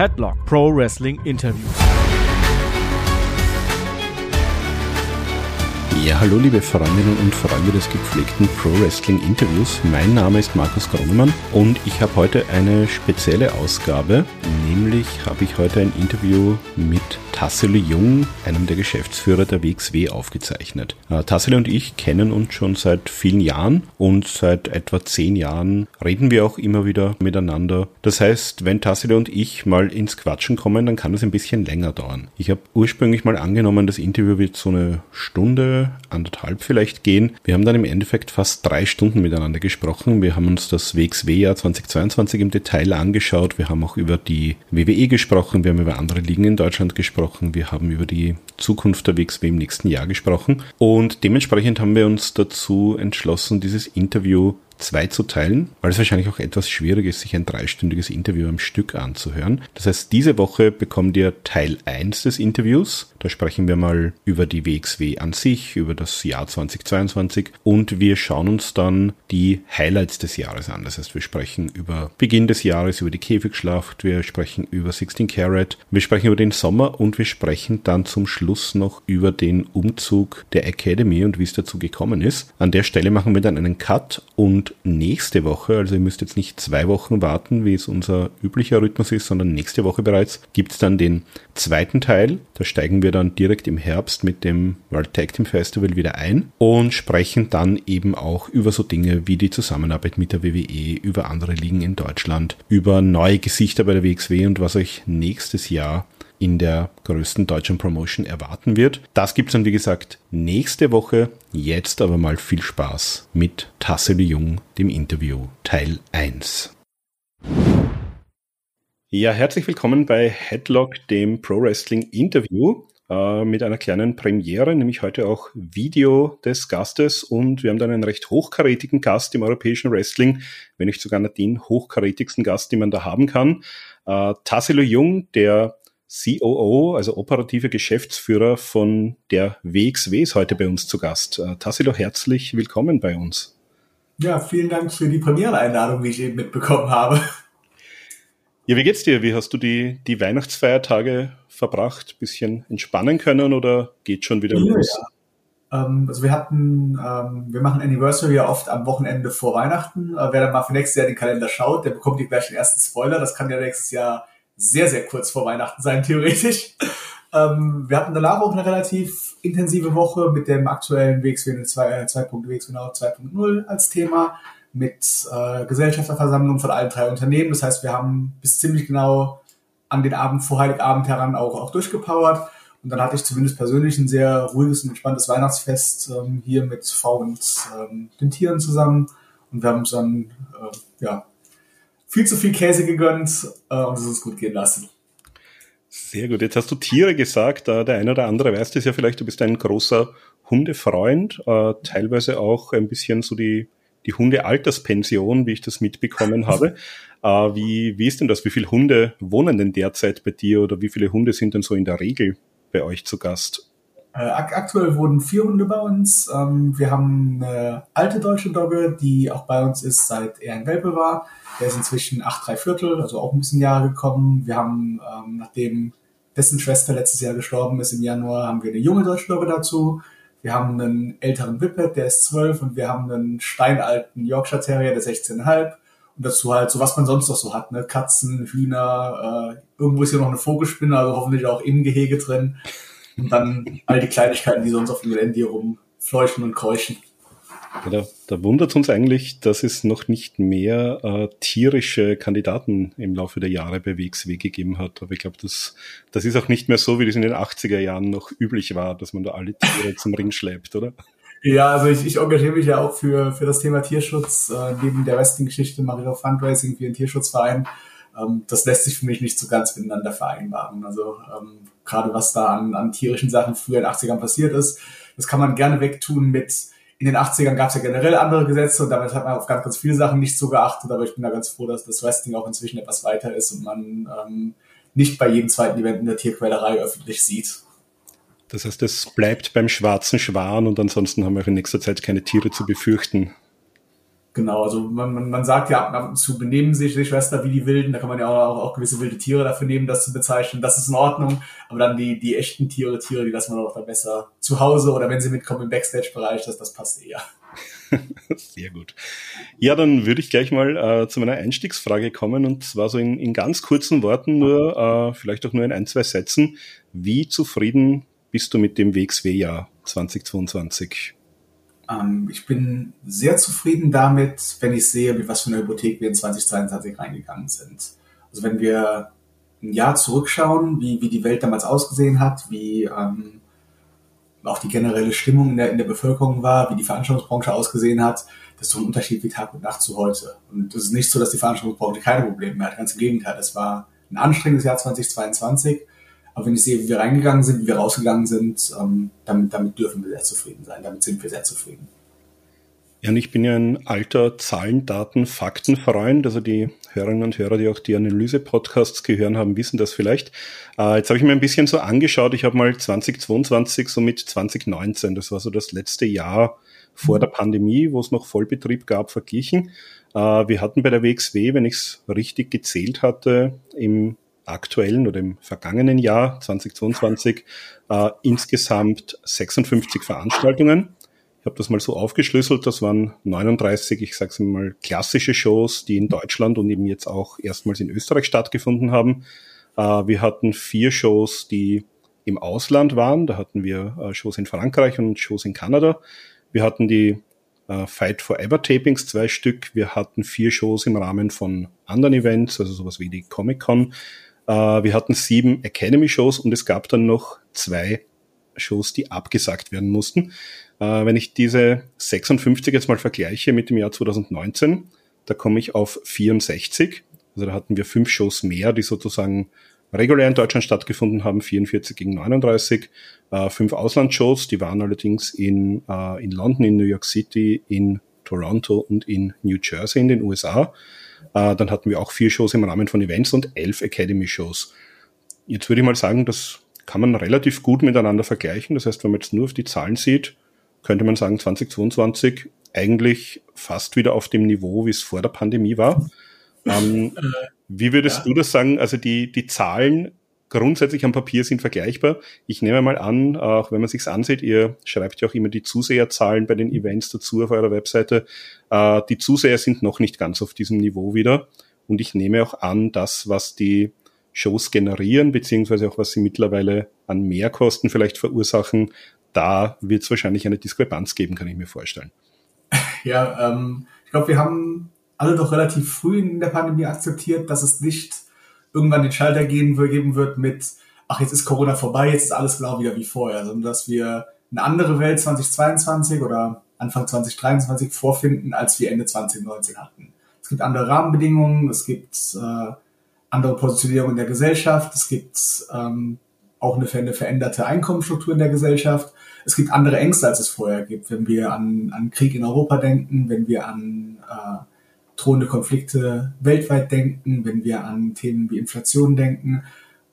Headlock Pro Wrestling Interviews. Ja, hallo liebe Freundinnen und Freunde des gepflegten Pro Wrestling Interviews. Mein Name ist Markus Gronemann und ich habe heute eine spezielle Ausgabe, nämlich habe ich heute ein Interview mit Tassele Jung, einem der Geschäftsführer der WXW, aufgezeichnet. Äh, Tassele und ich kennen uns schon seit vielen Jahren und seit etwa zehn Jahren reden wir auch immer wieder miteinander. Das heißt, wenn Tassele und ich mal ins Quatschen kommen, dann kann es ein bisschen länger dauern. Ich habe ursprünglich mal angenommen, das Interview wird so eine Stunde, anderthalb vielleicht gehen. Wir haben dann im Endeffekt fast drei Stunden miteinander gesprochen. Wir haben uns das WXW-Jahr 2022 im Detail angeschaut. Wir haben auch über die WWE gesprochen. Wir haben über andere Ligen in Deutschland gesprochen. Wir haben über die Zukunft der WXW im nächsten Jahr gesprochen. Und dementsprechend haben wir uns dazu entschlossen, dieses Interview zwei zu teilen, weil es wahrscheinlich auch etwas schwierig ist, sich ein dreistündiges Interview am Stück anzuhören. Das heißt, diese Woche bekommt ihr Teil 1 des Interviews. Da sprechen wir mal über die WXW an sich, über das Jahr 2022 und wir schauen uns dann die Highlights des Jahres an. Das heißt, wir sprechen über Beginn des Jahres, über die Käfigschlacht, wir sprechen über 16 Carat, wir sprechen über den Sommer und wir sprechen dann zum Schluss noch über den Umzug der Academy und wie es dazu gekommen ist. An der Stelle machen wir dann einen Cut und nächste Woche, also ihr müsst jetzt nicht zwei Wochen warten, wie es unser üblicher Rhythmus ist, sondern nächste Woche bereits, gibt es dann den zweiten Teil. Da steigen wir dann direkt im Herbst mit dem World Tag Team Festival wieder ein und sprechen dann eben auch über so Dinge wie die Zusammenarbeit mit der WWE, über andere Ligen in Deutschland, über neue Gesichter bei der WXW und was euch nächstes Jahr in der größten deutschen Promotion erwarten wird. Das gibt's dann, wie gesagt, nächste Woche. Jetzt aber mal viel Spaß mit Tassel Jung, dem Interview Teil 1. Ja, herzlich willkommen bei Headlock, dem Pro Wrestling Interview äh, mit einer kleinen Premiere, nämlich heute auch Video des Gastes und wir haben dann einen recht hochkarätigen Gast im europäischen Wrestling, wenn nicht sogar den hochkarätigsten Gast, den man da haben kann. Äh, Tassilo Jung, der COO, also operative Geschäftsführer von der WXW ist heute bei uns zu Gast. Äh, Tassilo, herzlich willkommen bei uns. Ja, vielen Dank für die Premiere-Einladung, wie ich eben mitbekommen habe. Ja, wie geht's dir? Wie hast du die, die Weihnachtsfeiertage verbracht? Bisschen entspannen können oder geht schon wieder ja, los? Ja. Ähm, also wir hatten, ähm, wir machen Anniversary ja oft am Wochenende vor Weihnachten. Äh, wer dann mal für nächstes Jahr den Kalender schaut, der bekommt hier gleich den ersten Spoiler. Das kann ja nächstes Jahr sehr, sehr kurz vor Weihnachten sein, theoretisch. Ähm, wir hatten danach auch eine relativ intensive Woche mit dem aktuellen WXW 2.0 als Thema, mit äh, Gesellschafterversammlung von allen drei Unternehmen. Das heißt, wir haben bis ziemlich genau an den Abend vor Heiligabend heran auch, auch durchgepowert. Und dann hatte ich zumindest persönlich ein sehr ruhiges und entspanntes Weihnachtsfest ähm, hier mit Frau und ähm, den Tieren zusammen. Und wir haben uns dann äh, ja, viel zu viel Käse gegönnt äh, und es ist gut gehen lassen. Sehr gut. Jetzt hast du Tiere gesagt. Äh, der eine oder andere weiß das ja vielleicht. Du bist ein großer Hundefreund, äh, teilweise auch ein bisschen so die, die Hundealterspension, wie ich das mitbekommen habe. Äh, wie, wie ist denn das? Wie viele Hunde wohnen denn derzeit bei dir oder wie viele Hunde sind denn so in der Regel bei euch zu Gast? Äh, aktuell wurden vier Hunde bei uns. Ähm, wir haben eine alte deutsche Dogge, die auch bei uns ist, seit er ein Welpe war. Der ist inzwischen acht, drei Viertel, also auch ein bisschen Jahre gekommen. Wir haben, ähm, nachdem dessen Schwester letztes Jahr gestorben ist im Januar, haben wir eine junge deutsche Dogge dazu. Wir haben einen älteren Whippet, der ist zwölf und wir haben einen steinalten Yorkshire Terrier, der ist 16,5. Und dazu halt so, was man sonst noch so hat, ne? Katzen, Hühner, äh, irgendwo ist hier noch eine Vogelspinne, also hoffentlich auch im Gehege drin. Und dann all die Kleinigkeiten, die sonst auf dem Gelände rumfleuchen und keuchen. Ja, da, da wundert uns eigentlich, dass es noch nicht mehr äh, tierische Kandidaten im Laufe der Jahre bei WXW gegeben hat. Aber ich glaube, das, das ist auch nicht mehr so, wie das in den 80er Jahren noch üblich war, dass man da alle Tiere zum Ring schleppt, oder? Ja, also ich, ich engagiere mich ja auch für, für das Thema Tierschutz. Äh, neben der Wrestling-Geschichte mache ich auch Fundraising für den Tierschutzverein. Ähm, das lässt sich für mich nicht so ganz miteinander vereinbaren. Also ähm, gerade was da an, an tierischen Sachen früher in den 80ern passiert ist, das kann man gerne wegtun mit in den 80ern gab es ja generell andere Gesetze und damit hat man auf ganz, ganz viele Sachen nicht so geachtet, aber ich bin da ganz froh, dass das Wrestling auch inzwischen etwas weiter ist und man ähm, nicht bei jedem zweiten Event in der Tierquälerei öffentlich sieht. Das heißt, es bleibt beim schwarzen Schwan und ansonsten haben wir in nächster Zeit keine Tiere zu befürchten. Genau, also man, man, man sagt ja ab und zu benehmen sich die Schwester wie die Wilden, da kann man ja auch, auch, gewisse wilde Tiere dafür nehmen, das zu bezeichnen, das ist in Ordnung, aber dann die, die echten Tiere, Tiere, die lassen wir doch dann besser zu Hause oder wenn sie mitkommen im Backstage-Bereich, das, das passt eher. Sehr gut. Ja, dann würde ich gleich mal äh, zu meiner Einstiegsfrage kommen und zwar so in, in ganz kurzen Worten nur, äh, vielleicht auch nur in ein, zwei Sätzen. Wie zufrieden bist du mit dem WXW-Jahr 2022? Ähm, ich bin sehr zufrieden damit, wenn ich sehe, mit was für einer Hypothek wir in 2022 reingegangen sind. Also wenn wir ein Jahr zurückschauen, wie, wie die Welt damals ausgesehen hat, wie ähm, auch die generelle Stimmung in der, in der Bevölkerung war, wie die Veranstaltungsbranche ausgesehen hat, das ist so ein Unterschied wie Tag und Nacht zu heute. Und es ist nicht so, dass die Veranstaltungsbranche keine Probleme mehr hat, ganz im Gegenteil. Es war ein anstrengendes Jahr 2022, aber wenn ich sehe, wie wir reingegangen sind, wie wir rausgegangen sind, ähm, damit, damit dürfen wir sehr zufrieden sein, damit sind wir sehr zufrieden. Ja, und ich bin ja ein alter Zahlen, Daten, Fakten-Freund. Also die Hörerinnen und Hörer, die auch die Analyse-Podcasts gehören haben, wissen das vielleicht. Äh, jetzt habe ich mir ein bisschen so angeschaut. Ich habe mal 2022 so mit 2019, das war so das letzte Jahr vor der Pandemie, wo es noch Vollbetrieb gab, verglichen. Äh, wir hatten bei der WXW, wenn ich es richtig gezählt hatte, im aktuellen oder im vergangenen Jahr 2022 äh, insgesamt 56 Veranstaltungen. Ich habe das mal so aufgeschlüsselt. Das waren 39, ich sage es mal, klassische Shows, die in Deutschland und eben jetzt auch erstmals in Österreich stattgefunden haben. Äh, wir hatten vier Shows, die im Ausland waren. Da hatten wir äh, Shows in Frankreich und Shows in Kanada. Wir hatten die äh, Fight Forever Tapings, zwei Stück. Wir hatten vier Shows im Rahmen von anderen Events, also sowas wie die Comic Con. Wir hatten sieben Academy Shows und es gab dann noch zwei Shows, die abgesagt werden mussten. Äh, wenn ich diese 56 jetzt mal vergleiche mit dem Jahr 2019, da komme ich auf 64. Also da hatten wir fünf Shows mehr, die sozusagen regulär in Deutschland stattgefunden haben, 44 gegen 39. Äh, fünf Auslandsshows, die waren allerdings in, äh, in London, in New York City, in Toronto und in New Jersey in den USA. Äh, dann hatten wir auch vier Shows im Rahmen von Events und elf Academy-Shows. Jetzt würde ich mal sagen, das kann man relativ gut miteinander vergleichen. Das heißt, wenn man jetzt nur auf die Zahlen sieht, könnte man sagen, 2022 eigentlich fast wieder auf dem Niveau, wie es vor der Pandemie war. Ähm, äh, wie würdest ja. du das sagen? Also die, die Zahlen grundsätzlich am Papier sind vergleichbar. Ich nehme mal an, auch wenn man sich's ansieht, ihr schreibt ja auch immer die Zuseherzahlen bei den Events dazu auf eurer Webseite. Äh, die Zuseher sind noch nicht ganz auf diesem Niveau wieder. Und ich nehme auch an, das, was die Shows generieren, beziehungsweise auch was sie mittlerweile an Mehrkosten vielleicht verursachen, da wird es wahrscheinlich eine Diskrepanz geben, kann ich mir vorstellen. Ja, ähm, ich glaube, wir haben alle doch relativ früh in der Pandemie akzeptiert, dass es nicht irgendwann den Schalter geben, geben wird mit, ach, jetzt ist Corona vorbei, jetzt ist alles genau wieder wie vorher, sondern dass wir eine andere Welt 2022 oder Anfang 2023 vorfinden, als wir Ende 2019 hatten. Es gibt andere Rahmenbedingungen, es gibt äh, andere Positionierung in der Gesellschaft, es gibt ähm, auch eine, eine veränderte Einkommensstruktur in der Gesellschaft. Es gibt andere Ängste, als es vorher gibt. Wenn wir an, an Krieg in Europa denken, wenn wir an äh, drohende Konflikte weltweit denken, wenn wir an Themen wie Inflation denken,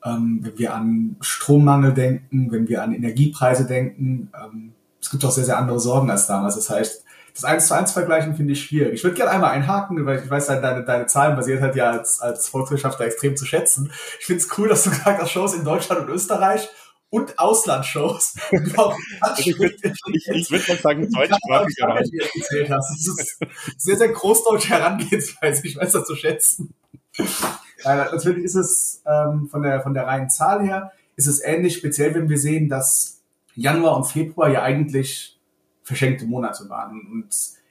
ähm, wenn wir an Strommangel denken, wenn wir an Energiepreise denken. Ähm, es gibt auch sehr, sehr andere Sorgen als damals. Das heißt, das 1 zu 1 vergleichen finde ich schwierig. Ich würde gerne einmal einhaken, weil ich weiß, deine, deine Zahlen basiert halt ja als, als Volkswirtschaftler extrem zu schätzen. Ich finde es cool, dass du gesagt hast, Shows in Deutschland und Österreich und Auslandsshows. also ich würde ich, würd mal sagen, deutschsprachig erzählt hast. Das ist sehr, sehr großdeutsche Herangehensweise. Ich weiß das zu schätzen. Ja, natürlich ist es ähm, von, der, von der reinen Zahl her, ist es ähnlich, speziell wenn wir sehen, dass Januar und Februar ja eigentlich verschenkte Monate waren. Und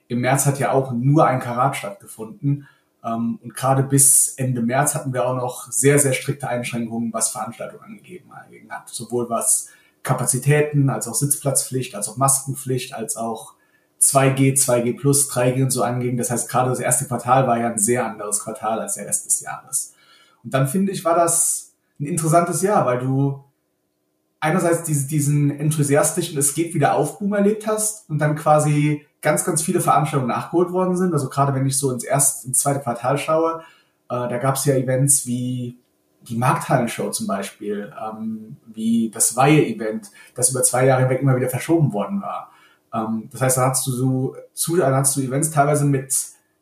im März hat ja auch nur ein Karat stattgefunden. Ähm, und gerade bis Ende März hatten wir auch noch sehr, sehr strikte Einschränkungen, was Veranstaltungen angegeben hat. Sowohl was Kapazitäten, als auch Sitzplatzpflicht, als auch Maskenpflicht, als auch 2G, 2G plus, 3G und so anging. Das heißt, gerade das erste Quartal war ja ein sehr anderes Quartal als der Rest des Jahres. Und dann finde ich, war das ein interessantes Jahr, weil du einerseits diesen enthusiastischen Es geht wieder auf Boom erlebt hast und dann quasi ganz, ganz viele Veranstaltungen nachgeholt worden sind. Also gerade wenn ich so ins erste, ins zweite Quartal schaue, äh, da gab es ja Events wie die Markthallenshow zum Beispiel, ähm, wie das Weihe-Event, das über zwei Jahre hinweg immer wieder verschoben worden war. Ähm, das heißt, da hast du so, zu, da hast du Events teilweise mit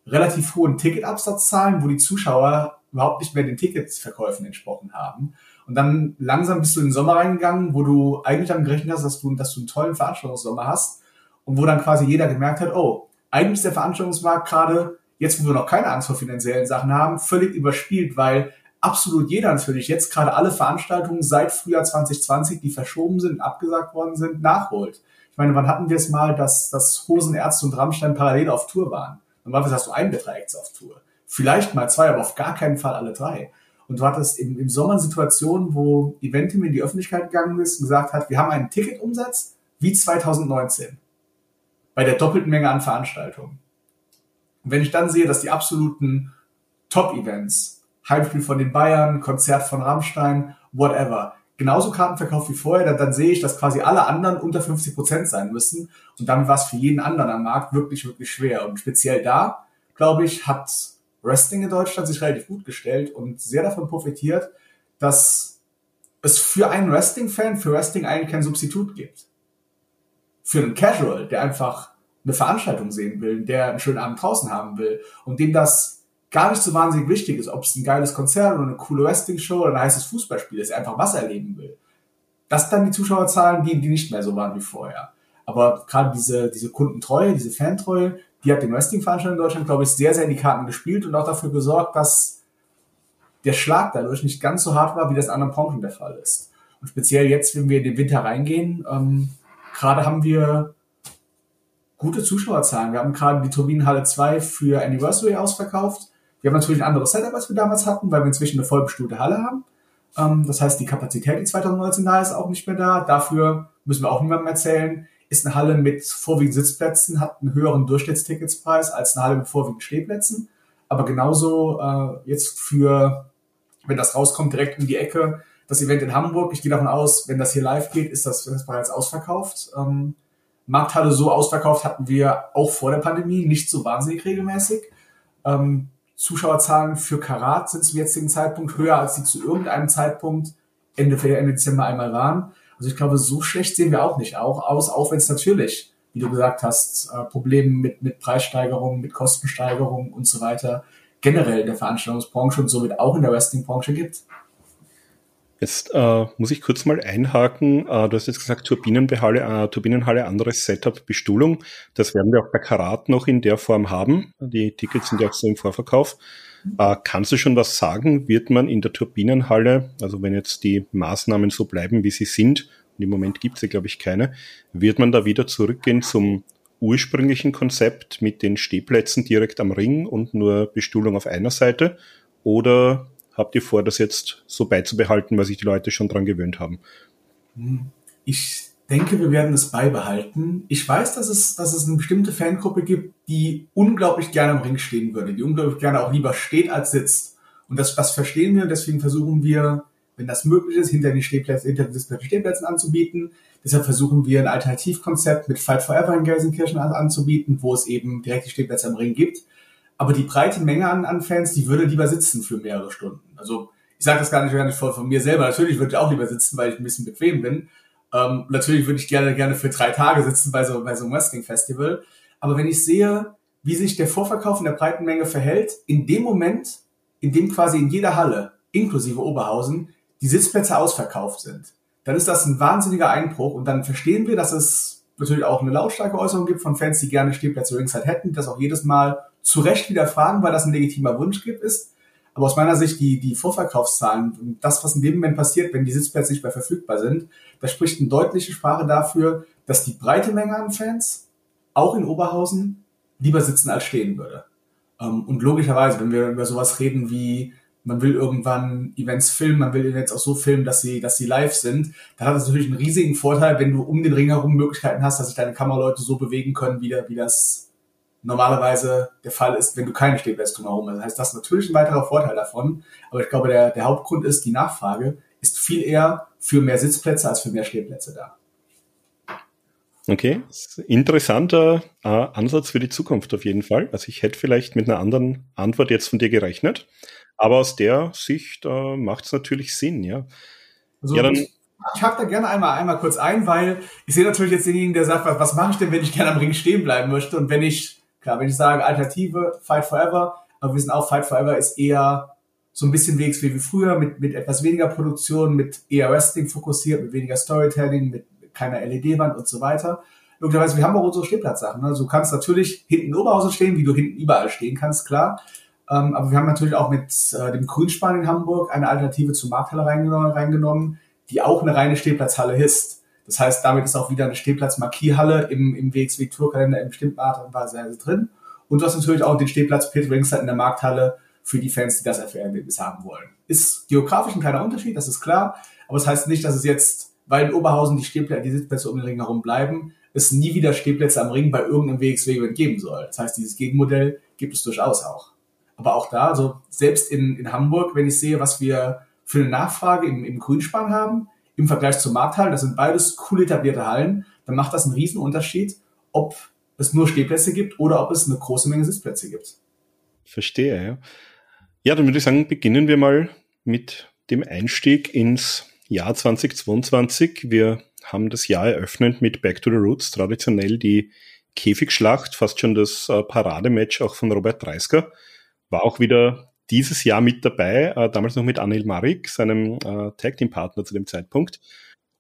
relativ hohen Ticketabsatzzahlen, wo die Zuschauer überhaupt nicht mehr den Ticketsverkäufen entsprochen haben. Und dann langsam bist du in den Sommer reingegangen, wo du eigentlich dann gerechnet hast, dass du, dass du einen tollen Veranstaltungssommer hast und wo dann quasi jeder gemerkt hat, oh, eigentlich ist der Veranstaltungsmarkt gerade, jetzt wo wir noch keine Angst vor finanziellen Sachen haben, völlig überspielt, weil absolut jeder natürlich jetzt gerade alle Veranstaltungen seit Frühjahr 2020, die verschoben sind, abgesagt worden sind, nachholt. Ich meine, wann hatten wir es mal, dass, dass Hosen, Ärzte und Rammstein parallel auf Tour waren? Normalerweise hast du einen der drei Acts auf Tour. Vielleicht mal zwei, aber auf gar keinen Fall alle drei. Und du hattest im, im Sommer Situationen, wo Eventim in die Öffentlichkeit gegangen ist und gesagt hat, wir haben einen Ticketumsatz wie 2019. Bei der doppelten Menge an Veranstaltungen. Und wenn ich dann sehe, dass die absoluten Top-Events, Heimspiel von den Bayern, Konzert von Rammstein, whatever, genauso Karten verkauft wie vorher, dann, dann sehe ich, dass quasi alle anderen unter 50 Prozent sein müssen. Und damit war es für jeden anderen am Markt wirklich, wirklich schwer. Und speziell da, glaube ich, hat Wrestling in Deutschland sich relativ gut gestellt und sehr davon profitiert, dass es für einen Wrestling-Fan, für Wrestling eigentlich kein Substitut gibt. Für einen Casual, der einfach eine Veranstaltung sehen will, der einen schönen Abend draußen haben will und dem das gar nicht so wahnsinnig wichtig ist, ob es ein geiles Konzert oder eine coole Wrestling-Show oder ein heißes Fußballspiel ist, einfach was erleben will. Das dann die Zuschauerzahlen, die, die nicht mehr so waren wie vorher. Aber gerade diese, diese Kundentreue, diese Fantreue, die hat den Wrestling-Veranstaltungen in Deutschland, glaube ich, sehr, sehr in die Karten gespielt und auch dafür gesorgt, dass der Schlag dadurch nicht ganz so hart war, wie das in anderen Branchen der Fall ist. Und speziell jetzt, wenn wir in den Winter reingehen, ähm, gerade haben wir gute Zuschauerzahlen. Wir haben gerade die Turbinenhalle 2 für Anniversary ausverkauft. Wir haben natürlich ein anderes Setup, als wir damals hatten, weil wir inzwischen eine vollbestuhlte Halle haben. Ähm, das heißt, die Kapazität, die 2019 da ist, auch nicht mehr da. Dafür müssen wir auch niemandem erzählen, ist eine Halle mit vorwiegend Sitzplätzen, hat einen höheren Durchschnittsticketspreis als eine Halle mit vorwiegend Stehplätzen. Aber genauso äh, jetzt für, wenn das rauskommt, direkt um die Ecke, das Event in Hamburg. Ich gehe davon aus, wenn das hier live geht, ist das, das bereits ausverkauft. Ähm, Markthalle so ausverkauft hatten wir auch vor der Pandemie, nicht so wahnsinnig regelmäßig. Ähm, Zuschauerzahlen für Karat sind zum jetzigen Zeitpunkt höher, als sie zu irgendeinem Zeitpunkt Ende, Ende Dezember einmal waren. Also ich glaube, so schlecht sehen wir auch nicht auch aus, auch wenn es natürlich, wie du gesagt hast, äh, Probleme mit, mit Preissteigerungen, mit Kostensteigerungen und so weiter generell in der Veranstaltungsbranche und somit auch in der Wrestlingbranche gibt. Jetzt äh, muss ich kurz mal einhaken. Äh, du hast jetzt gesagt, Turbinenhalle, äh, Turbinenhalle, anderes Setup, Bestuhlung. Das werden wir auch bei Karat noch in der Form haben. Die Tickets sind ja auch so im Vorverkauf. Äh, kannst du schon was sagen? Wird man in der Turbinenhalle, also wenn jetzt die Maßnahmen so bleiben, wie sie sind, und im Moment gibt es ja, glaube ich, keine, wird man da wieder zurückgehen zum ursprünglichen Konzept mit den Stehplätzen direkt am Ring und nur Bestuhlung auf einer Seite? Oder habt ihr vor, das jetzt so beizubehalten, weil sich die Leute schon dran gewöhnt haben? Ich denke, wir werden es beibehalten. Ich weiß, dass es, dass es eine bestimmte Fangruppe gibt, die unglaublich gerne am Ring stehen würde, die unglaublich gerne auch lieber steht als sitzt. Und das, das verstehen wir und deswegen versuchen wir, wenn das möglich ist, hinter die Stehplätze, hinter die Stehplätzen anzubieten. Deshalb versuchen wir ein Alternativkonzept mit Fight Forever in Gelsenkirchen anzubieten, wo es eben direkt die Stehplätze am Ring gibt. Aber die breite Menge an, an Fans, die würde lieber sitzen für mehrere Stunden. Also ich sage das gar nicht, gar nicht von, von mir selber. Natürlich würde ich auch lieber sitzen, weil ich ein bisschen bequem bin. Ähm, natürlich würde ich gerne, gerne für drei Tage sitzen bei so, bei so einem Wrestling-Festival. Aber wenn ich sehe, wie sich der Vorverkauf in der breiten Menge verhält, in dem Moment, in dem quasi in jeder Halle, inklusive Oberhausen, die Sitzplätze ausverkauft sind, dann ist das ein wahnsinniger Einbruch und dann verstehen wir, dass es natürlich auch eine lautstarke Äußerung gibt von Fans, die gerne Stehplätze ringside hätten, das auch jedes Mal zu Recht wieder fragen, weil das ein legitimer Wunsch gibt, ist. Aber aus meiner Sicht die, die Vorverkaufszahlen und das, was in dem Moment passiert, wenn die Sitzplätze nicht mehr verfügbar sind, das spricht eine deutliche Sprache dafür, dass die breite Menge an Fans, auch in Oberhausen, lieber sitzen als stehen würde. Ähm, und logischerweise, wenn wir über sowas reden wie, man will irgendwann Events filmen, man will Events auch so filmen, dass sie, dass sie live sind, dann hat das natürlich einen riesigen Vorteil, wenn du um den Ring herum Möglichkeiten hast, dass sich deine Kameraleute so bewegen können, wie, wie das normalerweise der Fall ist, wenn du keine Stehplätze drumherum hast. Das heißt, das ist natürlich ein weiterer Vorteil davon. Aber ich glaube, der, der Hauptgrund ist, die Nachfrage ist viel eher für mehr Sitzplätze als für mehr Stehplätze da. Okay, interessanter äh, Ansatz für die Zukunft auf jeden Fall. Also ich hätte vielleicht mit einer anderen Antwort jetzt von dir gerechnet, aber aus der Sicht äh, macht es natürlich Sinn, ja. Also ja dann, ich, ich hake da gerne einmal einmal kurz ein, weil ich sehe natürlich jetzt denjenigen, der sagt, was, was mache ich denn, wenn ich gerne am Ring stehen bleiben möchte und wenn ich Klar, wenn ich sage Alternative, Fight Forever, aber wir sind auch Fight Forever ist eher so ein bisschen wegs wie früher, mit, mit etwas weniger Produktion, mit eher Wrestling fokussiert, mit weniger Storytelling, mit keiner LED-Wand und so weiter. Logischerweise, wir haben auch unsere Stehplatzsachen. Ne? Also du kannst natürlich hinten in Oberhausen stehen, wie du hinten überall stehen kannst, klar. Ähm, aber wir haben natürlich auch mit äh, dem Grünspan in Hamburg eine Alternative zur Markthalle reingenommen, reingenommen, die auch eine reine Stehplatzhalle ist. Das heißt, damit ist auch wieder eine Stehplatz-Markierhalle im, im WXW Tourkalender in bestimmten Art und Weise drin. Und du hast natürlich auch den Stehplatz Pit Ringside in der Markthalle für die Fans, die das FR-Erlebnis haben wollen. Ist geografisch ein kleiner Unterschied, das ist klar. Aber es das heißt nicht, dass es jetzt, weil in Oberhausen die Stehplätze, die Sitzplätze um den Ring herum bleiben, es nie wieder Stehplätze am Ring bei irgendeinem WXW-Event geben soll. Das heißt, dieses Gegenmodell gibt es durchaus auch. Aber auch da, also selbst in, in Hamburg, wenn ich sehe, was wir für eine Nachfrage im, im Grünspan haben, im Vergleich zur Markthallen, das sind beides cool etablierte Hallen, dann macht das einen riesen Unterschied, ob es nur Stehplätze gibt oder ob es eine große Menge Sitzplätze gibt. Verstehe, ja. Ja, dann würde ich sagen, beginnen wir mal mit dem Einstieg ins Jahr 2022. Wir haben das Jahr eröffnet mit Back to the Roots, traditionell die Käfigschlacht, fast schon das äh, Paradematch auch von Robert Dreisker. War auch wieder dieses Jahr mit dabei, äh, damals noch mit Anil Marik, seinem äh, Tag Team Partner zu dem Zeitpunkt.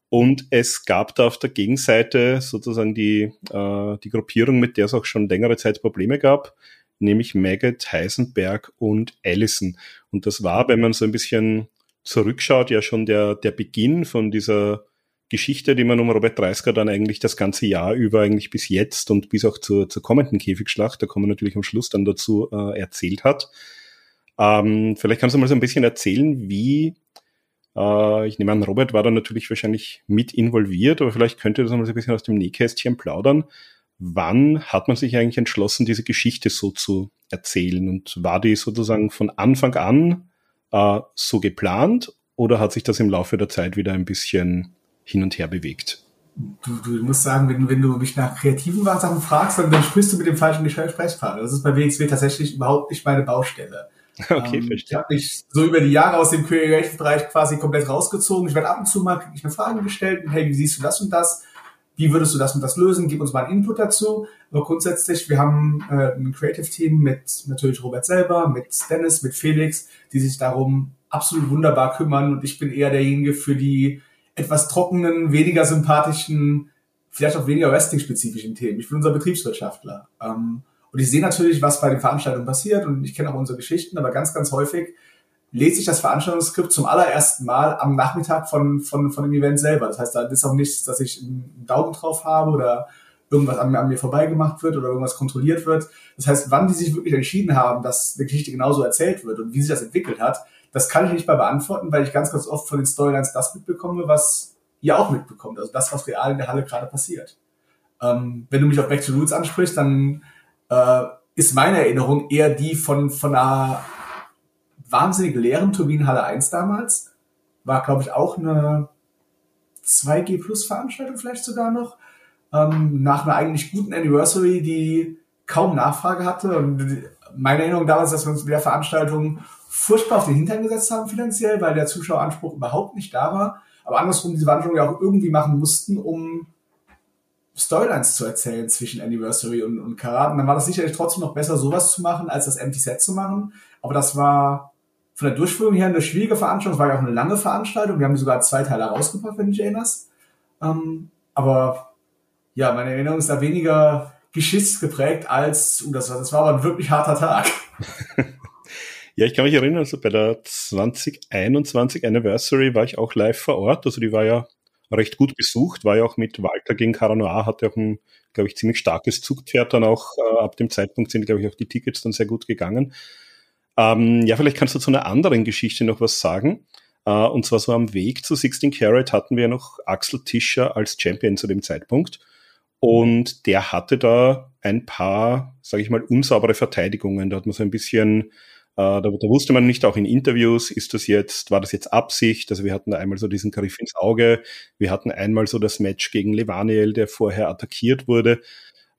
Und es gab da auf der Gegenseite sozusagen die, äh, die Gruppierung, mit der es auch schon längere Zeit Probleme gab, nämlich Maggot, Heisenberg und Allison. Und das war, wenn man so ein bisschen zurückschaut, ja schon der, der Beginn von dieser Geschichte, die man um Robert Dreisker dann eigentlich das ganze Jahr über eigentlich bis jetzt und bis auch zur, zur kommenden Käfigschlacht, da kommen wir natürlich am Schluss dann dazu, äh, erzählt hat. Ähm, vielleicht kannst du mal so ein bisschen erzählen, wie, äh, ich nehme an, Robert war da natürlich wahrscheinlich mit involviert, aber vielleicht könnte das mal so ein bisschen aus dem Nähkästchen plaudern. Wann hat man sich eigentlich entschlossen, diese Geschichte so zu erzählen? Und war die sozusagen von Anfang an äh, so geplant oder hat sich das im Laufe der Zeit wieder ein bisschen hin und her bewegt? Du, du musst sagen, wenn, wenn du mich nach kreativen Sachen fragst, dann, dann sprichst du mit dem falschen Gesprächspartner. Das ist bei WXW tatsächlich überhaupt nicht meine Baustelle. Okay, ähm, verstehe. Ich habe mich so über die Jahre aus dem Creative-Bereich quasi komplett rausgezogen. Ich werde ab und zu mal ich eine Frage gestellt, hey, wie siehst du das und das? Wie würdest du das und das lösen? Gib uns mal einen Input dazu. Aber grundsätzlich, wir haben äh, ein Creative-Team mit natürlich Robert selber, mit Dennis, mit Felix, die sich darum absolut wunderbar kümmern. Und ich bin eher derjenige für die etwas trockenen, weniger sympathischen, vielleicht auch weniger Wrestling-spezifischen Themen. Ich bin unser Betriebswirtschaftler. Ähm, und ich sehe natürlich, was bei den Veranstaltungen passiert und ich kenne auch unsere Geschichten, aber ganz, ganz häufig lese ich das Veranstaltungsskript zum allerersten Mal am Nachmittag von, von, von dem Event selber. Das heißt, da ist auch nichts, dass ich einen Daumen drauf habe oder irgendwas an mir, an mir vorbeigemacht wird oder irgendwas kontrolliert wird. Das heißt, wann die sich wirklich entschieden haben, dass eine Geschichte genauso erzählt wird und wie sich das entwickelt hat, das kann ich nicht mal beantworten, weil ich ganz, ganz oft von den Storylines das mitbekomme, was ihr auch mitbekommt. Also das, was real in der Halle gerade passiert. Ähm, wenn du mich auf Back to Roots ansprichst, dann äh, ist meine Erinnerung eher die von, von einer wahnsinnig leeren Turbinenhalle 1 damals. War, glaube ich, auch eine 2G Plus Veranstaltung vielleicht sogar noch. Ähm, nach einer eigentlich guten Anniversary, die kaum Nachfrage hatte. Und meine Erinnerung damals, dass wir uns mit der Veranstaltung furchtbar auf den Hintern gesetzt haben finanziell, weil der Zuschaueranspruch überhaupt nicht da war. Aber andersrum diese Veranstaltung ja auch irgendwie machen mussten, um Storylines zu erzählen zwischen Anniversary und, und Karat. Und dann war das sicherlich trotzdem noch besser, sowas zu machen, als das Empty Set zu machen. Aber das war von der Durchführung her eine schwierige Veranstaltung. Es war ja auch eine lange Veranstaltung. Wir haben sogar zwei Teile rausgebracht, wenn du dich erinnerst. Ähm, aber ja, meine Erinnerung ist da weniger geschichtsgeprägt als, uh, das, das war aber ein wirklich harter Tag. Ja, ich kann mich erinnern, also bei der 2021 Anniversary war ich auch live vor Ort. Also die war ja recht gut besucht, war ja auch mit Walter gegen Caranoir, hatte auch ein, glaube ich, ziemlich starkes Zugpferd dann auch. Äh, ab dem Zeitpunkt sind, glaube ich, auch die Tickets dann sehr gut gegangen. Ähm, ja, vielleicht kannst du zu einer anderen Geschichte noch was sagen. Äh, und zwar so am Weg zu 16 Carat hatten wir noch Axel Tischer als Champion zu dem Zeitpunkt. Und der hatte da ein paar, sage ich mal, unsaubere Verteidigungen. Da hat man so ein bisschen da, da, wusste man nicht auch in Interviews, ist das jetzt, war das jetzt Absicht? Also wir hatten da einmal so diesen Griff ins Auge, wir hatten einmal so das Match gegen Levaniel, der vorher attackiert wurde.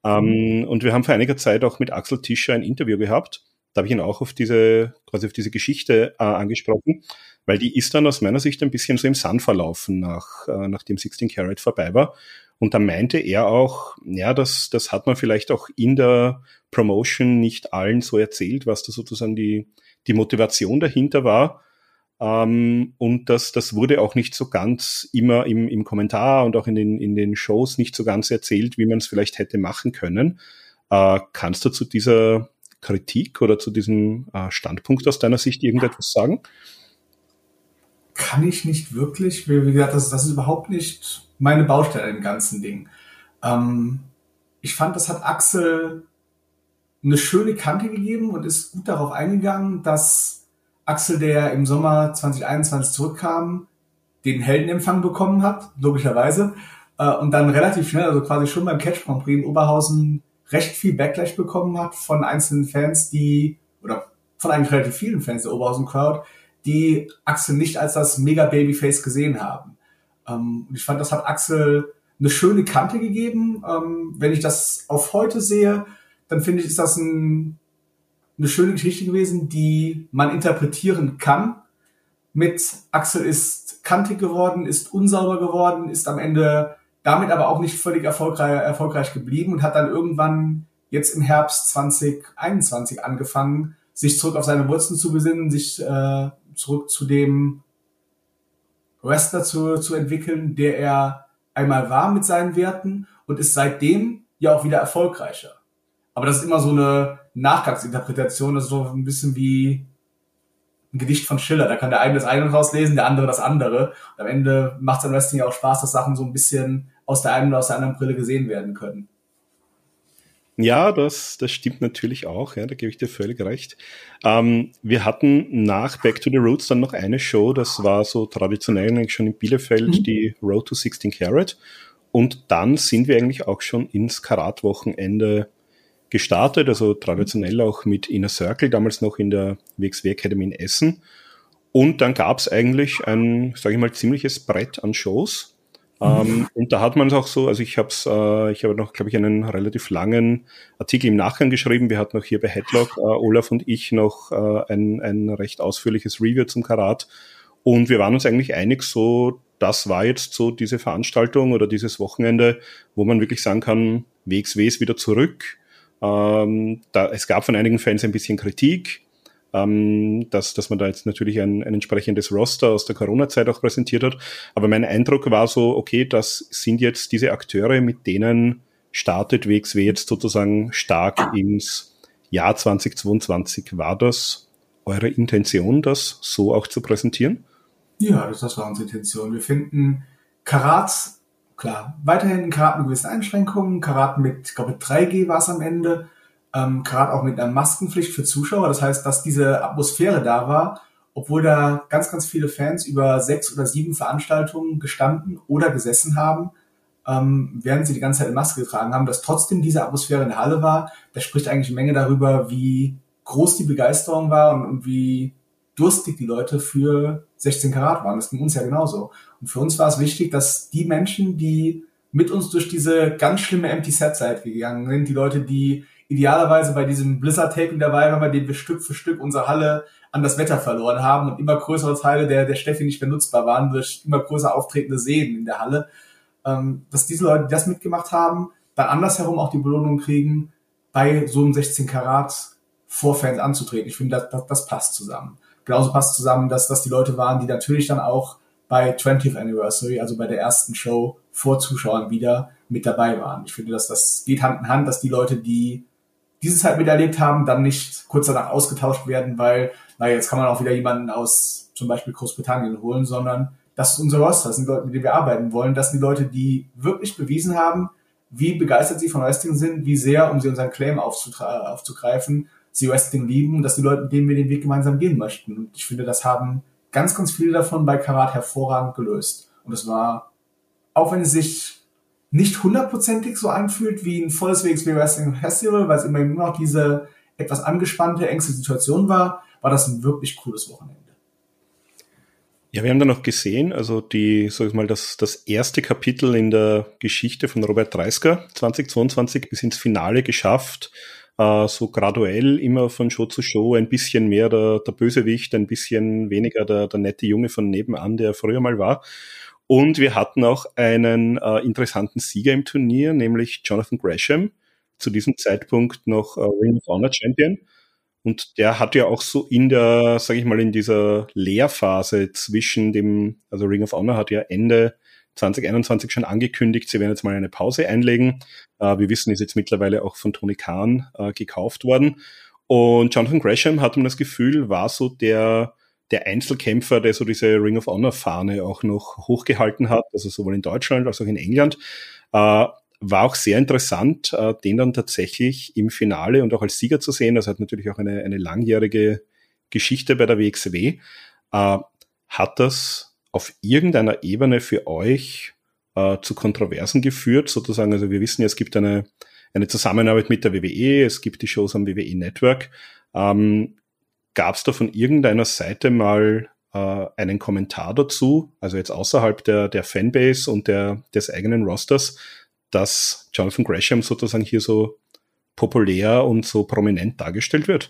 Ähm, und wir haben vor einiger Zeit auch mit Axel Tischer ein Interview gehabt. Da habe ich ihn auch auf diese, quasi auf diese Geschichte äh, angesprochen, weil die ist dann aus meiner Sicht ein bisschen so im Sand verlaufen, nach, äh, nachdem 16 Carat vorbei war. Und da meinte er auch, ja, das, das hat man vielleicht auch in der Promotion nicht allen so erzählt, was da sozusagen die, die Motivation dahinter war. Ähm, und das, das wurde auch nicht so ganz immer im, im Kommentar und auch in den, in den Shows nicht so ganz erzählt, wie man es vielleicht hätte machen können. Äh, kannst du zu dieser Kritik oder zu diesem äh, Standpunkt aus deiner Sicht irgendetwas sagen? Kann ich nicht wirklich. Wie gesagt, das, das ist überhaupt nicht meine Baustelle im ganzen Ding. Ähm, ich fand, das hat Axel eine schöne Kante gegeben und ist gut darauf eingegangen, dass Axel, der im Sommer 2021 zurückkam, den Heldenempfang bekommen hat, logischerweise, äh, und dann relativ schnell, also quasi schon beim Catch Grand Prix in Oberhausen, recht viel Backlash bekommen hat von einzelnen Fans, die, oder von eigentlich relativ vielen Fans der Oberhausen Crowd, die Axel nicht als das mega Babyface gesehen haben. Ähm, ich fand, das hat Axel eine schöne Kante gegeben. Ähm, wenn ich das auf heute sehe, dann finde ich, ist das ein, eine schöne Geschichte gewesen, die man interpretieren kann. Mit Axel ist kantig geworden, ist unsauber geworden, ist am Ende damit aber auch nicht völlig erfolgreich, erfolgreich geblieben und hat dann irgendwann jetzt im Herbst 2021 angefangen, sich zurück auf seine Wurzeln zu besinnen, sich äh, zurück zu dem Wrestler zu, zu entwickeln, der er einmal war mit seinen Werten und ist seitdem ja auch wieder erfolgreicher. Aber das ist immer so eine Nachgangsinterpretation, das ist so ein bisschen wie ein Gedicht von Schiller. Da kann der eine das eine rauslesen, der andere das andere. Und am Ende macht es am Wrestling ja auch Spaß, dass Sachen so ein bisschen aus der einen oder aus der anderen Brille gesehen werden können. Ja, das, das stimmt natürlich auch, ja, da gebe ich dir völlig recht. Ähm, wir hatten nach Back to the Roots dann noch eine Show, das war so traditionell eigentlich schon in Bielefeld, mhm. die Road to 16 Carat. Und dann sind wir eigentlich auch schon ins Karat-Wochenende gestartet, also traditionell auch mit Inner Circle, damals noch in der WXW Academy in Essen. Und dann gab es eigentlich ein, sage ich mal, ziemliches Brett an Shows. Ähm, und da hat man es auch so, also ich habe äh, ich habe noch, glaube ich, einen relativ langen Artikel im Nachgang geschrieben. Wir hatten auch hier bei Headlock, äh, Olaf und ich, noch äh, ein, ein recht ausführliches Review zum Karat. Und wir waren uns eigentlich einig, so, das war jetzt so diese Veranstaltung oder dieses Wochenende, wo man wirklich sagen kann, WXW ist wieder zurück. Ähm, da, es gab von einigen Fans ein bisschen Kritik ähm, dass, dass man da jetzt natürlich ein, ein entsprechendes Roster aus der Corona-Zeit auch präsentiert hat. Aber mein Eindruck war so, okay, das sind jetzt diese Akteure, mit denen startet WXW jetzt sozusagen stark ins Jahr 2022. War das eure Intention, das so auch zu präsentieren? Ja, das war unsere Intention. Wir finden Karat, klar, weiterhin Karat mit gewissen Einschränkungen, Karat mit, ich glaube, 3G war es am Ende, ähm, gerade auch mit einer Maskenpflicht für Zuschauer. Das heißt, dass diese Atmosphäre da war, obwohl da ganz, ganz viele Fans über sechs oder sieben Veranstaltungen gestanden oder gesessen haben, ähm, während sie die ganze Zeit eine Maske getragen haben, dass trotzdem diese Atmosphäre in der Halle war. Das spricht eigentlich eine Menge darüber, wie groß die Begeisterung war und, und wie durstig die Leute für 16 Karat waren. Das ging uns ja genauso. Und für uns war es wichtig, dass die Menschen, die mit uns durch diese ganz schlimme Empty Set Zeit gegangen sind, die Leute, die idealerweise bei diesem Blizzard-Taping dabei waren, bei dem wir Stück für Stück unsere Halle an das Wetter verloren haben und immer größere Teile der, der Steffi nicht mehr nutzbar waren durch immer größer auftretende Seen in der Halle. Ähm, dass diese Leute, die das mitgemacht haben, dann andersherum auch die Belohnung kriegen, bei so einem 16 Karat vor Fans anzutreten. Ich finde, das, das, das passt zusammen. Genauso passt zusammen, dass das die Leute waren, die natürlich dann auch bei 20th Anniversary, also bei der ersten Show vor Zuschauern wieder mit dabei waren. Ich finde, dass das geht Hand in Hand, dass die Leute, die diese Zeit miterlebt haben, dann nicht kurz danach ausgetauscht werden, weil, naja, jetzt kann man auch wieder jemanden aus zum Beispiel Großbritannien holen, sondern das ist unser Roster, das sind die Leute, mit denen wir arbeiten wollen. Das sind die Leute, die wirklich bewiesen haben, wie begeistert sie von Wrestling sind, wie sehr, um sie unseren Claim aufzugreifen, sie Wrestling lieben, dass die Leute, mit denen wir den Weg gemeinsam gehen möchten. Und ich finde, das haben ganz, ganz viele davon bei Karat hervorragend gelöst. Und es war, auch wenn es sich nicht hundertprozentig so anfühlt wie ein volles WXW Wrestling Festival, weil es immer noch diese etwas angespannte, engste Situation war, war das ein wirklich cooles Wochenende. Ja, wir haben da noch gesehen, also die, sag ich mal, das, das erste Kapitel in der Geschichte von Robert Dreisker 2022 bis ins Finale geschafft, äh, so graduell immer von Show zu Show, ein bisschen mehr der, der Bösewicht, ein bisschen weniger der, der nette Junge von nebenan, der früher mal war. Und wir hatten auch einen äh, interessanten Sieger im Turnier, nämlich Jonathan Gresham, zu diesem Zeitpunkt noch äh, Ring of Honor Champion. Und der hat ja auch so in der, sage ich mal, in dieser Lehrphase zwischen dem, also Ring of Honor hat ja Ende 2021 schon angekündigt, sie werden jetzt mal eine Pause einlegen. Äh, wir wissen, ist jetzt mittlerweile auch von Tony Khan äh, gekauft worden. Und Jonathan Gresham hat man das Gefühl, war so der, der Einzelkämpfer, der so diese Ring of Honor Fahne auch noch hochgehalten hat, also sowohl in Deutschland als auch in England. Äh, war auch sehr interessant, äh, den dann tatsächlich im Finale und auch als Sieger zu sehen. Das hat natürlich auch eine, eine langjährige Geschichte bei der WXW. Äh, hat das auf irgendeiner Ebene für euch äh, zu Kontroversen geführt, sozusagen? Also wir wissen ja, es gibt eine, eine Zusammenarbeit mit der WWE, es gibt die Shows am WWE Network. Ähm, Gab es da von irgendeiner Seite mal äh, einen Kommentar dazu, also jetzt außerhalb der, der Fanbase und der, des eigenen Rosters, dass Jonathan Gresham sozusagen hier so populär und so prominent dargestellt wird?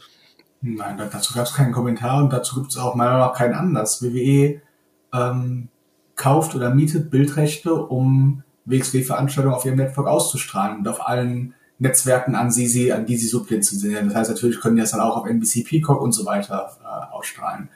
Nein, dazu gab es keinen Kommentar und dazu gibt es auch meiner Meinung nach keinen Anlass. WWE ähm, kauft oder mietet Bildrechte, um WXW-Veranstaltungen auf ihrem Network auszustrahlen und auf allen Netzwerken, an, sie, sie, an die sie subventionen sind. Das heißt, natürlich können die das dann auch auf NBC Peacock und so weiter äh, ausstrahlen.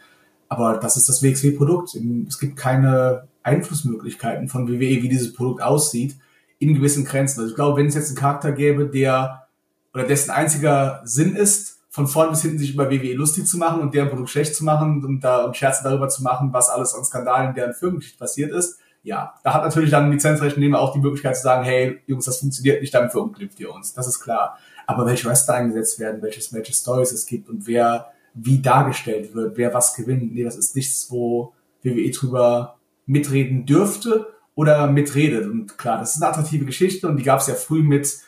Aber das ist das WXW-Produkt. Es gibt keine Einflussmöglichkeiten von WWE, wie dieses Produkt aussieht in gewissen Grenzen. Also ich glaube, wenn es jetzt einen Charakter gäbe, der oder dessen einziger Sinn ist, von vorn bis hinten sich über WWE lustig zu machen und deren Produkt schlecht zu machen und da und Scherze darüber zu machen, was alles an Skandalen in deren Firmengeschichte passiert ist, ja, da hat natürlich dann Lizenzrechtnehmer auch die Möglichkeit zu sagen, hey, Jungs, das funktioniert nicht, damit verunglückt ihr uns. Das ist klar. Aber welche Wrestler eingesetzt werden, welches, welche Stories es gibt und wer wie dargestellt wird, wer was gewinnt, nee, das ist nichts, wo WWE drüber mitreden dürfte oder mitredet. Und klar, das ist eine attraktive Geschichte und die gab es ja früh mit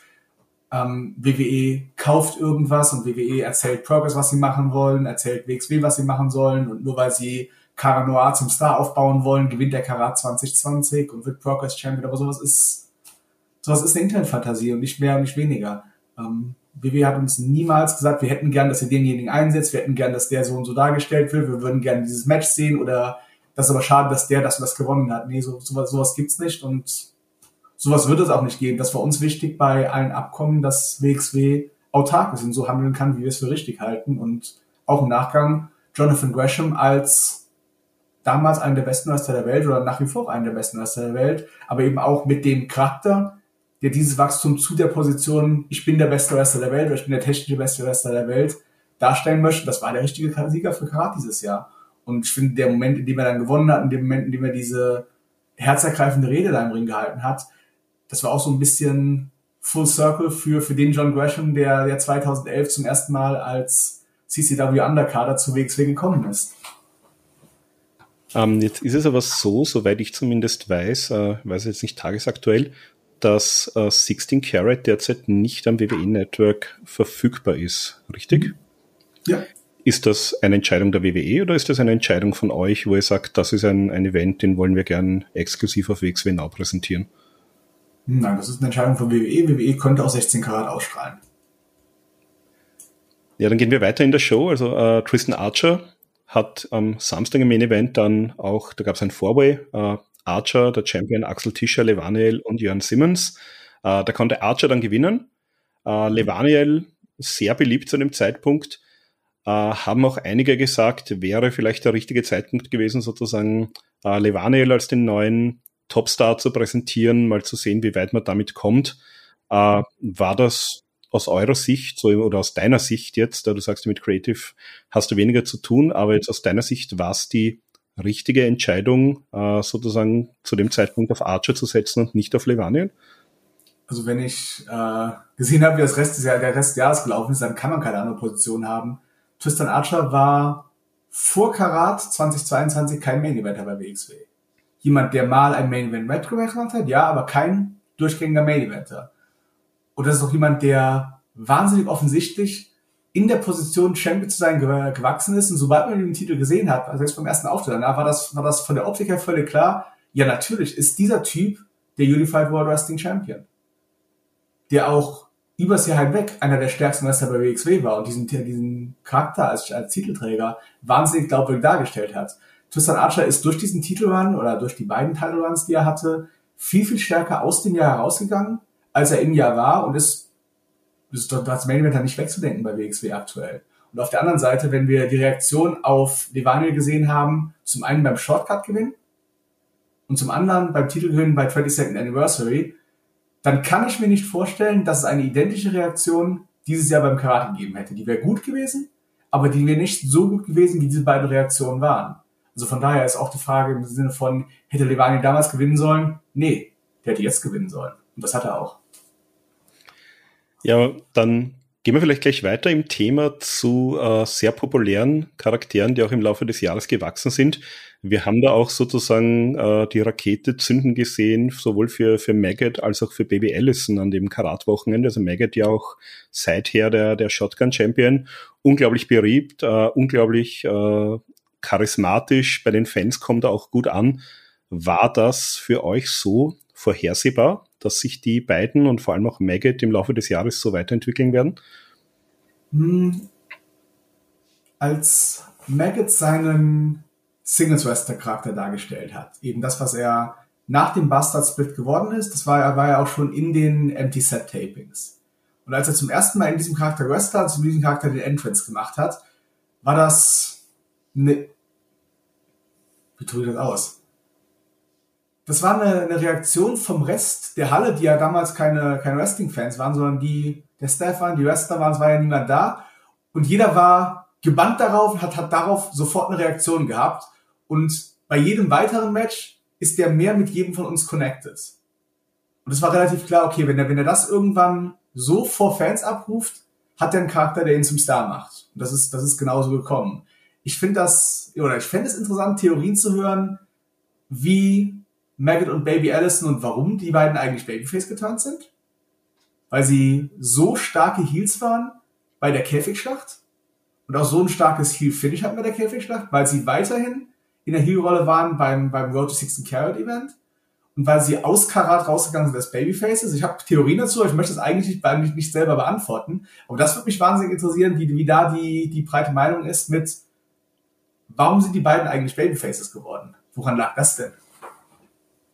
ähm, WWE kauft irgendwas und WWE erzählt Progress, was sie machen wollen, erzählt WXW, was sie machen sollen und nur weil sie Cara Noir zum Star aufbauen wollen, gewinnt der Karat 2020 und wird Progress Champion, aber sowas ist sowas ist eine Internetfantasie und nicht mehr und nicht weniger. Ähm, WWE hat uns niemals gesagt, wir hätten gern, dass ihr denjenigen einsetzt, wir hätten gern, dass der so und so dargestellt wird, wir würden gerne dieses Match sehen oder das ist aber schade, dass der das und das gewonnen hat. Nee, so, sowas, sowas gibt's nicht und sowas wird es auch nicht geben. Das war uns wichtig bei allen Abkommen, dass WXW autark ist und so handeln kann, wie wir es für richtig halten. Und auch im Nachgang Jonathan Gresham als damals einen der besten Wrestler der Welt oder nach wie vor einen der besten Wrestler der Welt, aber eben auch mit dem Charakter, der dieses Wachstum zu der Position, ich bin der beste Wrestler der Welt oder ich bin der technische beste Wrestler der Welt, darstellen möchte. Das war der richtige Sieger für Karat dieses Jahr. Und ich finde, der Moment, in dem er dann gewonnen hat, in dem Moment, in dem er diese herzergreifende Rede da im Ring gehalten hat, das war auch so ein bisschen Full Circle für, für den John Gresham, der, der 2011 zum ersten Mal als CCW Undercarder zu WXW gekommen ist. Ähm, jetzt ist es aber so, soweit ich zumindest weiß, äh, weiß jetzt nicht tagesaktuell, dass äh, 16 Carat derzeit nicht am WWE Network verfügbar ist, richtig? Ja. Ist das eine Entscheidung der WWE oder ist das eine Entscheidung von euch, wo ihr sagt, das ist ein, ein Event, den wollen wir gern exklusiv auf WXW Now präsentieren? Nein, das ist eine Entscheidung von WWE. WWE könnte auch 16 Karat ausstrahlen. Ja, dann gehen wir weiter in der Show. Also äh, Tristan Archer hat am Samstag im Main Event dann auch, da gab es ein Four-Way, äh, Archer, der Champion Axel Tischer, Levaniel und Jörn Simmons. Äh, da konnte Archer dann gewinnen. Äh, Levaniel sehr beliebt zu dem Zeitpunkt äh, haben auch einige gesagt, wäre vielleicht der richtige Zeitpunkt gewesen, sozusagen äh, Levaniel als den neuen Topstar zu präsentieren, mal zu sehen, wie weit man damit kommt. Äh, war das aus eurer Sicht so, oder aus deiner Sicht jetzt, da du sagst, mit Creative hast du weniger zu tun, aber jetzt aus deiner Sicht war es die richtige Entscheidung, äh, sozusagen zu dem Zeitpunkt auf Archer zu setzen und nicht auf Levaniel? Also wenn ich äh, gesehen habe, wie das Rest des Jahr, der Rest des Jahres gelaufen ist, dann kann man keine andere Position haben. Tristan Archer war vor Karat 2022 kein Main Eventer bei WXW. Jemand, der mal ein Main Event Match gemacht hat, ja, aber kein durchgängiger Main Eventer. Und das ist auch jemand, der wahnsinnig offensichtlich in der Position Champion zu sein gewachsen ist. Und sobald man den Titel gesehen hat, also jetzt beim ersten Auftritt danach, war das, war das von der Optik her völlig klar. Ja, natürlich ist dieser Typ der Unified World Wrestling Champion. Der auch übers Jahr hinweg einer der stärksten Wrestler bei WXW war und diesen, diesen Charakter als, als Titelträger wahnsinnig glaubwürdig dargestellt hat. Tristan Archer ist durch diesen Titelrun oder durch die beiden Titelruns, die er hatte, viel, viel stärker aus dem Jahr herausgegangen, als er im Jahr war und ist, ist das Main Event nicht wegzudenken bei WXW aktuell. Und auf der anderen Seite, wenn wir die Reaktion auf Levaniel gesehen haben, zum einen beim Shortcut-Gewinn und zum anderen beim Titelgewinn bei 22nd Anniversary, dann kann ich mir nicht vorstellen, dass es eine identische Reaktion dieses Jahr beim Karate gegeben hätte. Die wäre gut gewesen, aber die wäre nicht so gut gewesen, wie diese beiden Reaktionen waren. Also von daher ist auch die Frage im Sinne von, hätte Levani damals gewinnen sollen? Nee, der hätte jetzt gewinnen sollen. Und das hat er auch. Ja, dann gehen wir vielleicht gleich weiter im Thema zu äh, sehr populären Charakteren, die auch im Laufe des Jahres gewachsen sind. Wir haben da auch sozusagen äh, die Rakete zünden gesehen, sowohl für, für Maggot als auch für Baby Allison an dem Karat-Wochenende. Also Maggot ja auch seither der, der Shotgun-Champion. Unglaublich beriebt, äh, unglaublich äh, charismatisch, bei den Fans kommt er auch gut an. War das für euch so vorhersehbar, dass sich die beiden und vor allem auch Maggot im Laufe des Jahres so weiterentwickeln werden? Hm. Als Maggot seinen Singles Wrestler Charakter dargestellt hat, eben das, was er nach dem Bastard Split geworden ist, das war, war ja auch schon in den Empty Set Tapings. Und als er zum ersten Mal in diesem Charakter Wrestler, zu diesem Charakter den Entrance gemacht hat, war das eine wie ich das aus? Das war eine, eine Reaktion vom Rest der Halle, die ja damals keine, keine Wrestling-Fans waren, sondern die, der Staff waren, die Wrestler waren, es war ja niemand da. Und jeder war gebannt darauf und hat, hat darauf sofort eine Reaktion gehabt. Und bei jedem weiteren Match ist der mehr mit jedem von uns connected. Und es war relativ klar, okay, wenn er, wenn er das irgendwann so vor Fans abruft, hat er einen Charakter, der ihn zum Star macht. Und das ist, das ist genauso gekommen ich finde das, oder ich fände es interessant, Theorien zu hören, wie Maggot und Baby Allison und warum die beiden eigentlich Babyface geturnt sind. Weil sie so starke Heels waren bei der Käfigschlacht und auch so ein starkes Heel-Finish hatten bei der Käfigschlacht, weil sie weiterhin in der Heel-Rolle waren beim, beim Road to 16 Carat Event und weil sie aus Karat rausgegangen sind als Babyfaces. Ich habe Theorien dazu, ich möchte das eigentlich nicht, nicht selber beantworten, aber das würde mich wahnsinnig interessieren, wie, wie da die, die breite Meinung ist mit, warum sind die beiden eigentlich Babyfaces geworden? Woran lag das denn?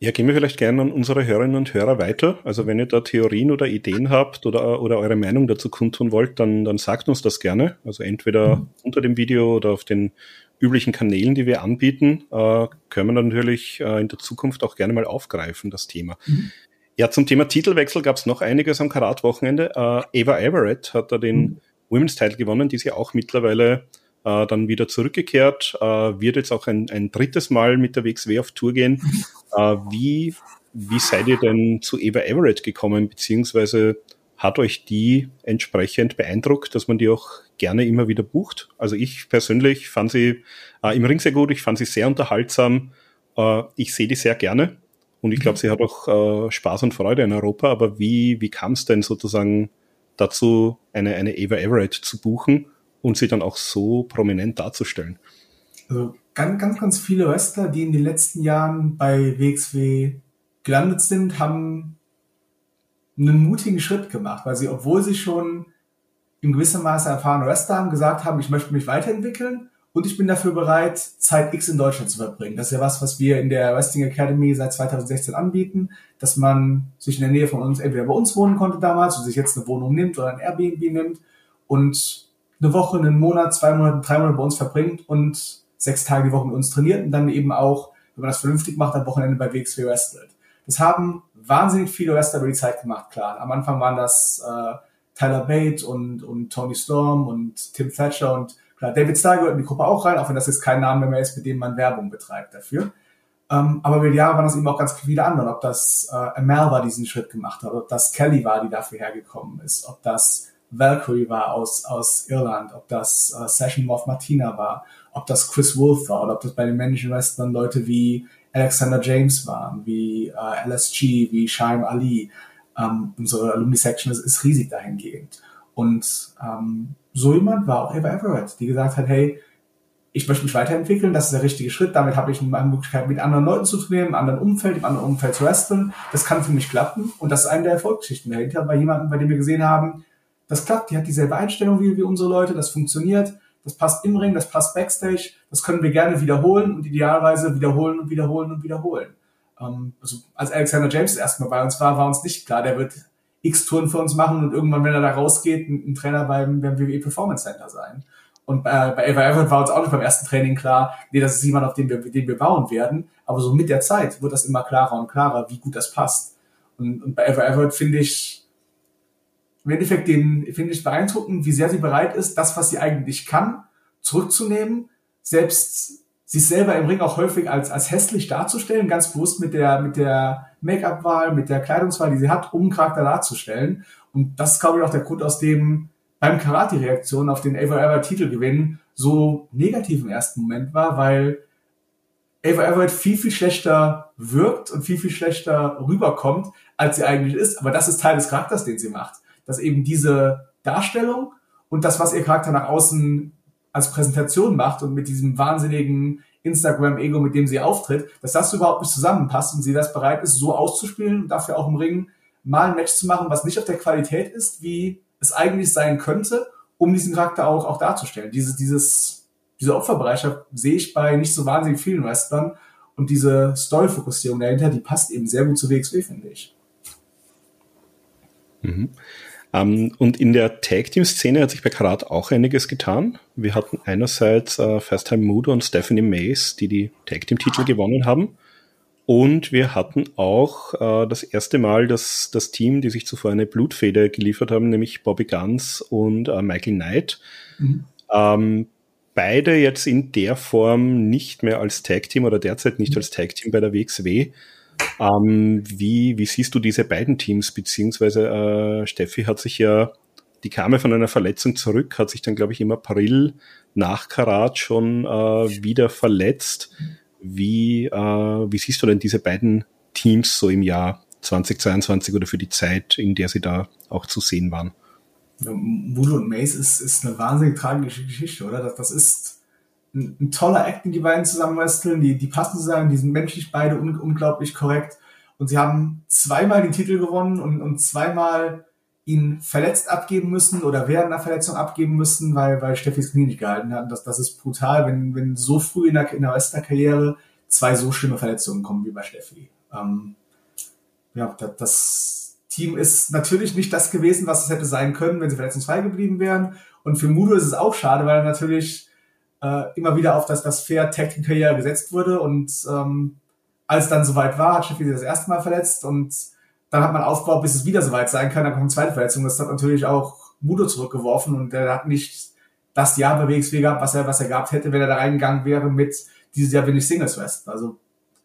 Ja, gehen wir vielleicht gerne an unsere Hörerinnen und Hörer weiter. Also wenn ihr da Theorien oder Ideen habt oder, oder eure Meinung dazu kundtun wollt, dann, dann sagt uns das gerne. Also entweder mhm. unter dem Video oder auf den üblichen Kanälen, die wir anbieten, äh, können wir natürlich äh, in der Zukunft auch gerne mal aufgreifen, das Thema. Mhm. Ja, zum Thema Titelwechsel gab es noch einiges am Karat-Wochenende. Äh, Ava Everett hat da den mhm. Women's Title gewonnen, die ja auch mittlerweile äh, dann wieder zurückgekehrt, äh, wird jetzt auch ein, ein drittes Mal mit der WXW auf Tour gehen. Äh, wie, wie seid ihr denn zu Eva Everett gekommen, beziehungsweise hat euch die entsprechend beeindruckt, dass man die auch gerne immer wieder bucht? Also ich persönlich fand sie äh, im Ring sehr gut, ich fand sie sehr unterhaltsam, äh, ich sehe die sehr gerne. Und ich glaube, sie hat auch äh, Spaß und Freude in Europa, aber wie, wie kam es denn sozusagen dazu, eine, eine Eva Everett zu buchen? Und sie dann auch so prominent darzustellen. Also ganz, ganz, ganz viele Wrestler, die in den letzten Jahren bei WXW gelandet sind, haben einen mutigen Schritt gemacht, weil sie, obwohl sie schon in gewissem Maße erfahrene Wrestler haben, gesagt haben, ich möchte mich weiterentwickeln und ich bin dafür bereit, Zeit X in Deutschland zu verbringen. Das ist ja was, was wir in der Wrestling Academy seit 2016 anbieten, dass man sich in der Nähe von uns entweder bei uns wohnen konnte damals und sich jetzt eine Wohnung nimmt oder ein Airbnb nimmt und eine Woche, einen Monat, zwei Monate, drei Monate bei uns verbringt und sechs Tage die Woche mit uns trainiert und dann eben auch, wenn man das vernünftig macht, am Wochenende bei WXW wrestelt. Das haben wahnsinnig viele Wrestler über die Zeit gemacht, klar. Am Anfang waren das äh, Tyler Bate und, und Tony Storm und Tim Thatcher und klar, David Starr gehört in die Gruppe auch rein, auch wenn das jetzt kein Name mehr ist, mit dem man Werbung betreibt dafür. Ähm, aber über die Jahre waren das eben auch ganz viele andere, ob das äh, Amal war, diesen Schritt gemacht hat, ob das Kelly war, die dafür hergekommen ist, ob das Valkyrie war aus, aus Irland, ob das äh, Session Moth Martina war, ob das Chris Wolf war oder ob das bei den männlichen Wrestlern Leute wie Alexander James waren, wie äh, LSG, wie Shaim Ali. Ähm, unsere Alumni-Section ist, ist riesig dahingehend. Und ähm, so jemand war auch Eva Everett, die gesagt hat, hey, ich möchte mich weiterentwickeln, das ist der richtige Schritt, damit habe ich eine Möglichkeit, mit anderen Leuten zu trainieren, im anderen Umfeld, im anderen Umfeld zu wresteln. Das kann für mich klappen und das ist eine der Erfolgsgeschichten dahinter, bei jemandem, bei dem wir gesehen haben, das klappt, die hat dieselbe Einstellung wie, wie unsere Leute, das funktioniert, das passt im Ring, das passt Backstage, das können wir gerne wiederholen und idealerweise wiederholen und wiederholen und wiederholen. Ähm, also als Alexander James erstmal bei uns war, war uns nicht klar, der wird x Touren für uns machen und irgendwann, wenn er da rausgeht, ein, ein Trainer beim, beim WWE Performance Center sein. Und bei, bei Eva Everett war uns auch nicht beim ersten Training klar, nee, das ist jemand, auf den wir, den wir bauen werden. Aber so mit der Zeit wird das immer klarer und klarer, wie gut das passt. Und, und bei Eva Everett finde ich, im Endeffekt den, finde ich beeindruckend, wie sehr sie bereit ist, das, was sie eigentlich kann, zurückzunehmen, selbst sich selber im Ring auch häufig als, als hässlich darzustellen, ganz bewusst mit der, mit der Make-up-Wahl, mit der Kleidungswahl, die sie hat, um einen Charakter darzustellen. Und das ist, glaube ich, auch der Grund, aus dem beim Karate-Reaktion auf den Ava Everett Titelgewinn so negativ im ersten Moment war, weil Ava Everett viel, viel schlechter wirkt und viel, viel schlechter rüberkommt, als sie eigentlich ist. Aber das ist Teil des Charakters, den sie macht. Dass eben diese Darstellung und das, was ihr Charakter nach außen als Präsentation macht und mit diesem wahnsinnigen Instagram-Ego, mit dem sie auftritt, dass das überhaupt nicht zusammenpasst und sie das bereit ist, so auszuspielen und dafür auch im Ring mal ein Match zu machen, was nicht auf der Qualität ist, wie es eigentlich sein könnte, um diesen Charakter auch, auch darzustellen. Diese, dieses, diese Opferbereitschaft sehe ich bei nicht so wahnsinnig vielen Wrestlern und diese Story-Fokussierung dahinter, die passt eben sehr gut zu WXW, finde ich. Mhm. Ähm, und in der Tag-Team-Szene hat sich bei Karat auch einiges getan. Wir hatten einerseits äh, First Time Mudo und Stephanie Mays, die die Tag-Team-Titel gewonnen haben. Und wir hatten auch äh, das erste Mal das, das Team, die sich zuvor eine Blutfeder geliefert haben, nämlich Bobby Guns und äh, Michael Knight. Mhm. Ähm, beide jetzt in der Form nicht mehr als Tag-Team oder derzeit nicht mhm. als Tag-Team bei der WXW. Ähm, wie, wie siehst du diese beiden Teams? Beziehungsweise äh, Steffi hat sich ja, die kam ja von einer Verletzung zurück, hat sich dann, glaube ich, im April nach Karat schon äh, wieder verletzt. Wie, äh, wie siehst du denn diese beiden Teams so im Jahr 2022 oder für die Zeit, in der sie da auch zu sehen waren? Mudo und Mace ist, ist eine wahnsinnig tragische Geschichte, oder? Das, das ist ein, ein toller Act, den die beiden zusammen wresteln. Die, die passen zusammen, die sind menschlich beide un, unglaublich korrekt. Und sie haben zweimal den Titel gewonnen und, und zweimal ihn verletzt abgeben müssen oder während einer Verletzung abgeben müssen, weil, weil Steffis Knie nicht gehalten hat. Das, das ist brutal, wenn, wenn so früh in der, in der Wrestler-Karriere zwei so schlimme Verletzungen kommen wie bei Steffi. Ähm, ja, das, das Team ist natürlich nicht das gewesen, was es hätte sein können, wenn sie verletzungsfrei geblieben wären. Und für Mudo ist es auch schade, weil er natürlich äh, immer wieder auf das, das Fair Team Karriere gesetzt wurde und ähm, als dann soweit war, hat Sheffield das erste Mal verletzt und dann hat man aufgebaut, bis es wieder soweit sein kann, dann kommt eine zweite Verletzung. Das hat natürlich auch Mudo zurückgeworfen und er hat nicht das Jahr bei gehabt, was er, was er gehabt hätte, wenn er da reingegangen wäre mit dieses Jahr bin ich Singles West. Also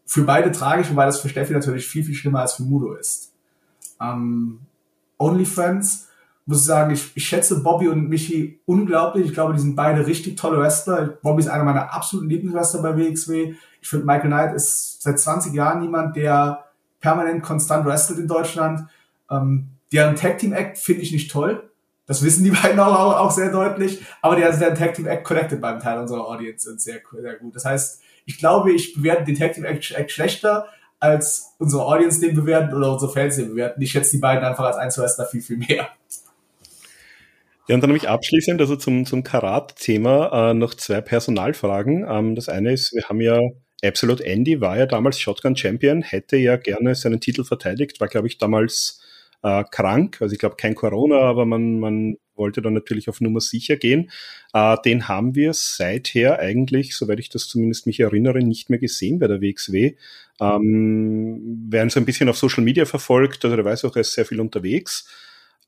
für beide tragisch, wobei das für Steffi natürlich viel, viel schlimmer als für Mudo ist. Ähm, OnlyFans muss ich sagen, ich, ich schätze Bobby und Michi unglaublich. Ich glaube, die sind beide richtig tolle Wrestler. Bobby ist einer meiner absoluten Lieblingswrestler bei WXW. Ich finde, Michael Knight ist seit 20 Jahren jemand, der permanent konstant wrestelt in Deutschland. Ähm, deren Tag Team Act finde ich nicht toll. Das wissen die beiden auch, auch, sehr deutlich. Aber der, der Tag Team Act connected beim Teil unserer Audience sind sehr, sehr gut. Das heißt, ich glaube, ich bewerte den Tag Team Act, Act schlechter, als unsere Audience den bewerten oder unsere Fans den bewerten. Ich schätze die beiden einfach als Einzelwrestler viel, viel mehr. Ja, und dann habe ich abschließend, also zum, zum Karat-Thema, äh, noch zwei Personalfragen. Ähm, das eine ist, wir haben ja Absolute Andy war ja damals Shotgun Champion, hätte ja gerne seinen Titel verteidigt, war, glaube ich, damals äh, krank. Also ich glaube kein Corona, aber man, man wollte dann natürlich auf Nummer sicher gehen. Äh, den haben wir seither eigentlich, soweit ich das zumindest mich erinnere, nicht mehr gesehen bei der WXW. Ähm, wer ihn so ein bisschen auf Social Media verfolgt, also der weiß auch, er ist sehr viel unterwegs.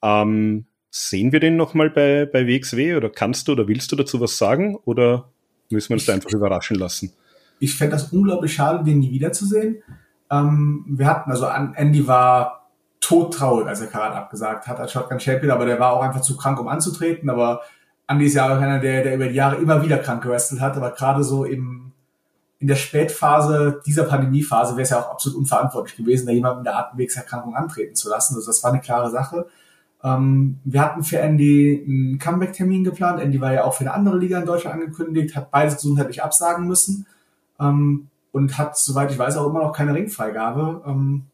Ähm, Sehen wir den nochmal bei, bei WXW oder kannst du oder willst du dazu was sagen oder müssen wir uns da einfach überraschen lassen? Ich fände das unglaublich schade, den nie wiederzusehen. Ähm, wir hatten, also Andy war todtraurig, als er Karat abgesagt hat als Shotgun Champion, aber der war auch einfach zu krank, um anzutreten. Aber Andy ist ja auch einer, der, der über die Jahre immer wieder krank gewrestelt hat, aber gerade so im, in der Spätphase dieser Pandemiephase wäre es ja auch absolut unverantwortlich gewesen, da jemanden mit der Atemwegserkrankung antreten zu lassen. Also das war eine klare Sache. Ähm, wir hatten für Andy einen Comeback-Termin geplant. Andy war ja auch für eine andere Liga in Deutschland angekündigt, hat beides gesundheitlich absagen müssen ähm, und hat, soweit ich weiß, auch immer noch keine Ringfreigabe. Ähm,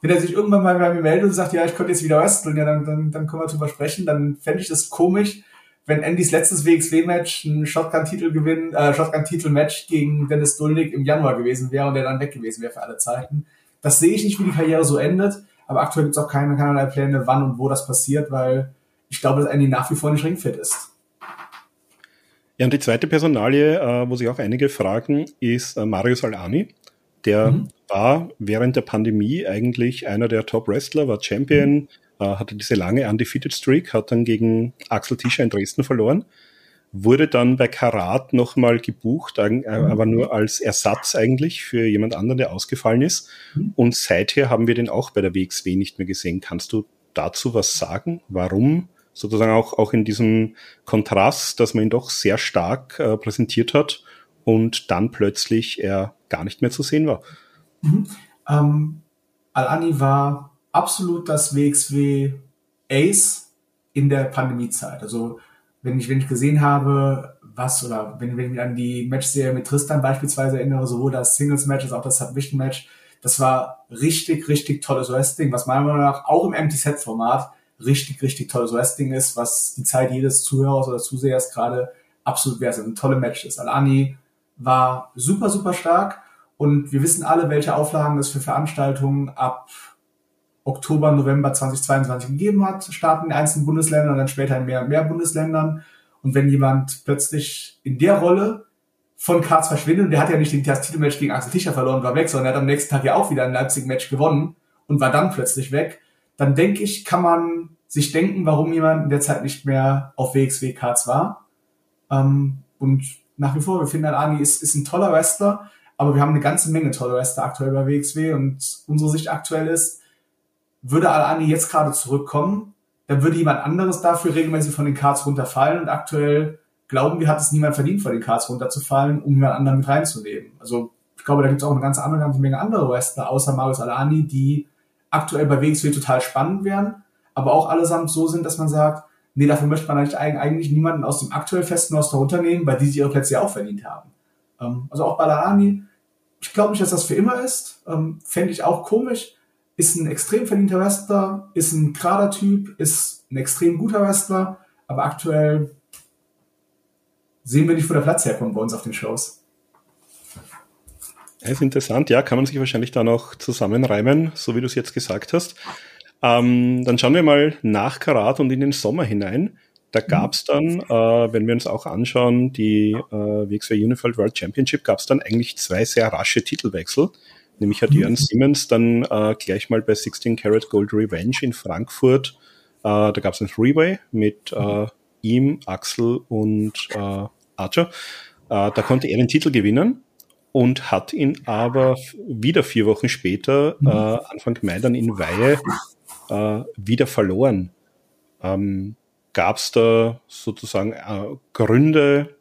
wenn er sich irgendwann mal bei mir meldet und sagt, ja, ich könnte jetzt wieder wresteln, ja, dann, dann, dann können wir drüber sprechen. Dann fände ich das komisch, wenn Andys letztes WXW-Match ein Shotgun-Titel-Gewinn, äh, Shotgun-Titel-Match gegen Dennis Dulnik im Januar gewesen wäre und der dann weg gewesen wäre für alle Zeiten. Das sehe ich nicht, wie die Karriere so endet, aber aktuell gibt es auch keine, keinerlei Pläne, wann und wo das passiert, weil ich glaube, dass Andy nach wie vor nicht ringfit ist. Ja, und die zweite Personalie, äh, wo sich auch einige fragen, ist äh, Mario Salani. Der mhm. war während der Pandemie eigentlich einer der Top-Wrestler, war Champion, mhm. äh, hatte diese lange Undefeated Streak, hat dann gegen Axel Tischer in Dresden verloren, wurde dann bei Karat nochmal gebucht, äh, mhm. aber nur als Ersatz eigentlich für jemand anderen, der ausgefallen ist. Mhm. Und seither haben wir den auch bei der WXW nicht mehr gesehen. Kannst du dazu was sagen? Warum sozusagen auch, auch in diesem Kontrast, dass man ihn doch sehr stark äh, präsentiert hat und dann plötzlich er gar nicht mehr zu sehen war. Mhm. Ähm, Al-Ani war absolut das WXW Ace in der Pandemiezeit. Also wenn ich, wenn ich gesehen habe, was oder wenn, wenn ich mich an die Matchserie mit Tristan beispielsweise erinnere, sowohl das Singles-Match als auch das Submission-Match, das war richtig, richtig tolles Wrestling, was meiner Meinung nach auch im Empty-Set-Format richtig, richtig tolles Wrestling ist, was die Zeit jedes Zuhörers oder Zusehers gerade absolut wert ist. Ein tolle Match ist. Alani war super, super stark und wir wissen alle, welche Auflagen es für Veranstaltungen ab Oktober, November 2022 gegeben hat, starten in einzelnen Bundesländern und dann später in mehr und mehr Bundesländern. Und wenn jemand plötzlich in der Rolle von Karts verschwindet, und der hat ja nicht das Titelmatch gegen Axel Tischer verloren, war weg, sondern er hat am nächsten Tag ja auch wieder ein Leipzig-Match gewonnen und war dann plötzlich weg, dann denke ich, kann man sich denken, warum jemand in der Zeit nicht mehr auf WXW Cards war. Ähm, und nach wie vor, wir finden, Ani ist, ist ein toller Wrestler, aber wir haben eine ganze Menge tolle Wrestler aktuell bei WXW und unsere Sicht aktuell ist, würde Al-Ani jetzt gerade zurückkommen, dann würde jemand anderes dafür regelmäßig von den Cards runterfallen und aktuell glauben wir, hat es niemand verdient, von den Cards runterzufallen, um jemand anderen mit reinzunehmen. Also ich glaube, da gibt es auch eine ganz andere, ganze Menge andere Wrestler, außer Marius Alani, die aktuell bei WXW total spannend wären, aber auch allesamt so sind, dass man sagt, nee, dafür möchte man eigentlich niemanden aus dem aktuell festen Roster runternehmen, weil die sich ihre Plätze ja auch verdient haben. Ähm, also auch Balahani, ich glaube nicht, dass das für immer ist. Ähm, Fände ich auch komisch. Ist ein extrem verdienter Wrestler, ist ein gerader Typ, ist ein extrem guter Wrestler, aber aktuell sehen wir nicht, wo der Platz herkommt bei uns auf den Shows. Das ist interessant, ja, kann man sich wahrscheinlich da noch zusammenreimen, so wie du es jetzt gesagt hast. Ähm, dann schauen wir mal nach Karat und in den Sommer hinein. Da gab es dann, äh, wenn wir uns auch anschauen, die äh, WXW Unified World Championship, gab es dann eigentlich zwei sehr rasche Titelwechsel. Nämlich hat Jörn Simmons dann äh, gleich mal bei 16 Karat Gold Revenge in Frankfurt, äh, da gab es ein Freeway mit äh, ihm, Axel und äh, Archer. Äh, da konnte er den Titel gewinnen und hat ihn aber wieder vier Wochen später, mhm. äh, Anfang Mai, dann in Weihe wieder verloren. Ähm, Gab es da sozusagen Gründe,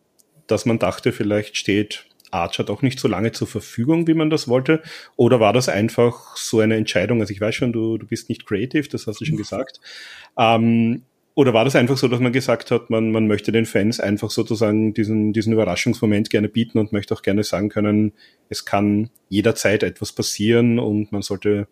dass man dachte, vielleicht steht Archer doch nicht so lange zur Verfügung, wie man das wollte? Oder war das einfach so eine Entscheidung? Also ich weiß schon, du, du bist nicht creative, das hast du schon gesagt. Ähm, oder war das einfach so, dass man gesagt hat, man, man möchte den Fans einfach sozusagen diesen, diesen Überraschungsmoment gerne bieten und möchte auch gerne sagen können, es kann jederzeit etwas passieren und man sollte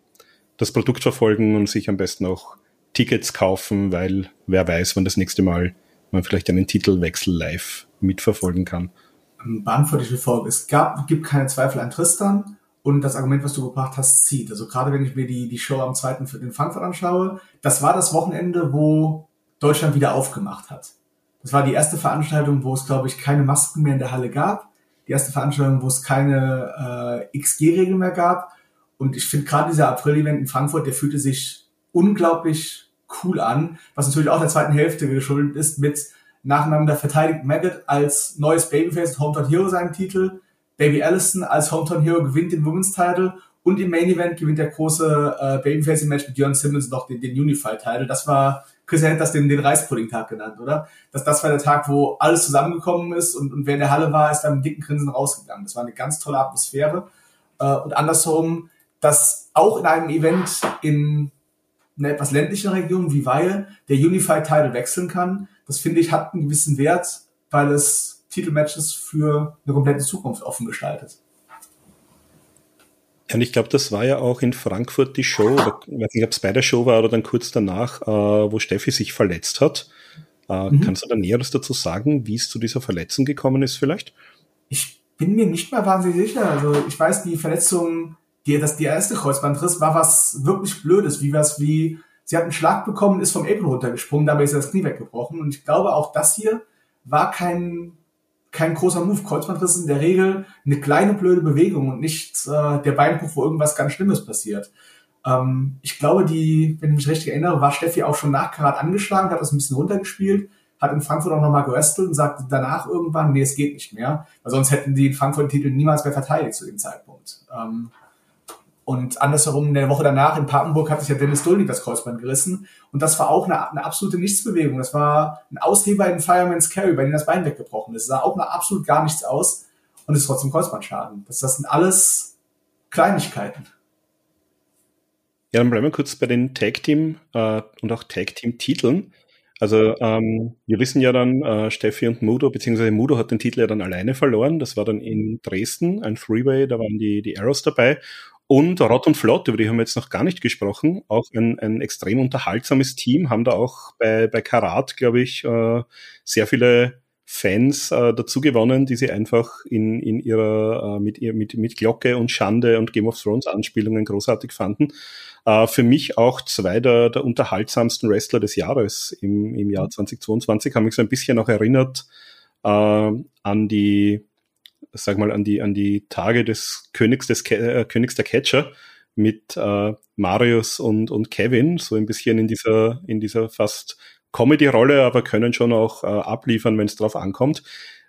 das Produkt verfolgen und sich am besten auch Tickets kaufen, weil wer weiß, wann das nächste Mal man vielleicht einen Titelwechsel live mitverfolgen kann. Beantworte ich die Frage. Es gab, gibt keine Zweifel an Tristan und das Argument, was du gebracht hast, zieht. Also gerade wenn ich mir die, die Show am zweiten den Frankfurt anschaue, das war das Wochenende, wo Deutschland wieder aufgemacht hat. Das war die erste Veranstaltung, wo es, glaube ich, keine Masken mehr in der Halle gab. Die erste Veranstaltung, wo es keine äh, XG-Regel mehr gab. Und ich finde gerade dieser April-Event in Frankfurt, der fühlte sich unglaublich cool an, was natürlich auch der zweiten Hälfte geschuldet ist, mit nacheinander verteidigt Maggot als neues Babyface Hometown Hero seinen Titel, Baby Allison als Hometown Hero gewinnt den Women's Title und im Main Event gewinnt der große äh, Babyface Match mit Jörn Simmons noch den, den Unified Title. Das war Christian hat das den, den Reispudding-Tag genannt, oder? Dass das war der Tag, wo alles zusammengekommen ist und, und wer in der Halle war, ist dann mit dicken Grinsen rausgegangen. Das war eine ganz tolle Atmosphäre. Äh, und andersherum, dass auch in einem Event in einer etwas ländlichen Region wie Weihe der Unified Title wechseln kann, das finde ich hat einen gewissen Wert, weil es Titelmatches für eine komplette Zukunft offen gestaltet. Ja, und ich glaube, das war ja auch in Frankfurt die Show, oder, ich weiß nicht, ob es bei der Show war oder dann kurz danach, äh, wo Steffi sich verletzt hat. Äh, mhm. Kannst du da Näheres dazu sagen, wie es zu dieser Verletzung gekommen ist vielleicht? Ich bin mir nicht mehr wahnsinnig sicher. Also ich weiß, die Verletzung, die, das, die erste Kreuzbandriss war was wirklich Blödes, wie was wie, sie hat einen Schlag bekommen, ist vom Apron runtergesprungen, dabei ist das Knie weggebrochen. Und ich glaube, auch das hier war kein, kein großer Move. Kreuzbandriss ist in der Regel eine kleine blöde Bewegung und nicht äh, der Beinbruch, wo irgendwas ganz Schlimmes passiert. Ähm, ich glaube, die, wenn ich mich richtig erinnere, war Steffi auch schon nach Karat angeschlagen, hat das ein bisschen runtergespielt, hat in Frankfurt auch nochmal gewrestelt und sagte danach irgendwann, nee, es geht nicht mehr, weil sonst hätten die in Frankfurt den Titel niemals mehr verteidigt zu dem Zeitpunkt. Ähm, und andersherum, in der Woche danach in Papenburg hat sich ja Dennis Dulnik das Kreuzband gerissen. Und das war auch eine, eine absolute Nichtsbewegung. Das war ein Ausheber in Fireman's Carry, bei dem das Bein weggebrochen ist. Es sah auch noch absolut gar nichts aus und ist trotzdem Kreuzbandschaden. Das, das sind alles Kleinigkeiten. Ja, dann bleiben wir kurz bei den Tag Team äh, und auch Tag Team Titeln. Also ähm, wir wissen ja dann, äh, Steffi und Mudo, beziehungsweise Mudo hat den Titel ja dann alleine verloren. Das war dann in Dresden, ein Freeway, da waren die, die Arrows dabei. Und Rot und Flott, über die haben wir jetzt noch gar nicht gesprochen, auch ein, ein extrem unterhaltsames Team, haben da auch bei, bei Karat, glaube ich, äh, sehr viele Fans äh, dazu gewonnen, die sie einfach in, in ihrer äh, mit ihr mit, mit Glocke und Schande und Game of Thrones Anspielungen großartig fanden. Äh, für mich auch zwei der, der unterhaltsamsten Wrestler des Jahres im, im Jahr 2022 haben mich so ein bisschen auch erinnert äh, an die sag mal an die an die Tage des Königs des äh, Königs der Catcher mit äh, Marius und und Kevin so ein bisschen in dieser in dieser fast Comedy-Rolle, aber können schon auch äh, abliefern, wenn es drauf ankommt.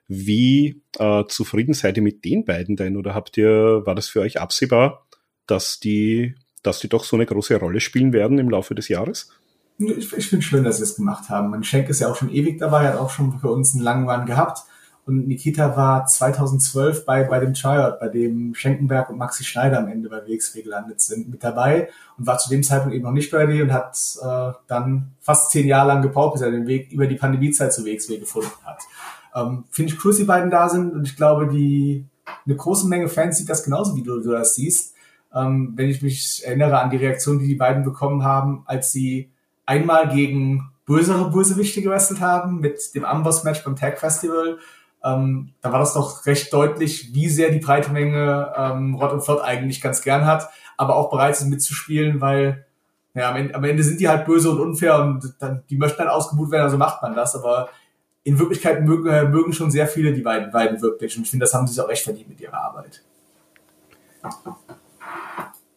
Wie äh, zufrieden seid ihr mit den beiden denn? Oder habt ihr, war das für euch absehbar, dass die, dass die doch so eine große Rolle spielen werden im Laufe des Jahres? Ich, ich finde schön, dass sie es gemacht haben. Mein Schenk ist ja auch schon ewig dabei, hat auch schon für uns einen langen Run gehabt. Und Nikita war 2012 bei, bei dem Tryout, bei dem Schenkenberg und Maxi Schneider am Ende bei WXW gelandet sind, mit dabei und war zu dem Zeitpunkt eben noch nicht ready und hat äh, dann fast zehn Jahre lang gebraucht, bis er den Weg über die Pandemiezeit zu WXW gefunden hat. Ähm, Finde ich cool, dass die beiden da sind und ich glaube, die eine große Menge Fans sieht das genauso, wie du, du das siehst. Ähm, wenn ich mich erinnere an die Reaktion, die die beiden bekommen haben, als sie einmal gegen bösere Bösewichte gewrestelt haben mit dem Amboss-Match beim Tag Festival ähm, da war das doch recht deutlich, wie sehr die breite Menge ähm, Rott und Flott eigentlich ganz gern hat, aber auch bereit ist mitzuspielen, weil ja, am Ende, am Ende sind die halt böse und unfair und dann, die möchten dann ausgebucht werden, also macht man das, aber in Wirklichkeit mögen, äh, mögen schon sehr viele die beiden, beiden wirklich und ich finde, das haben sie sich auch recht verdient mit ihrer Arbeit.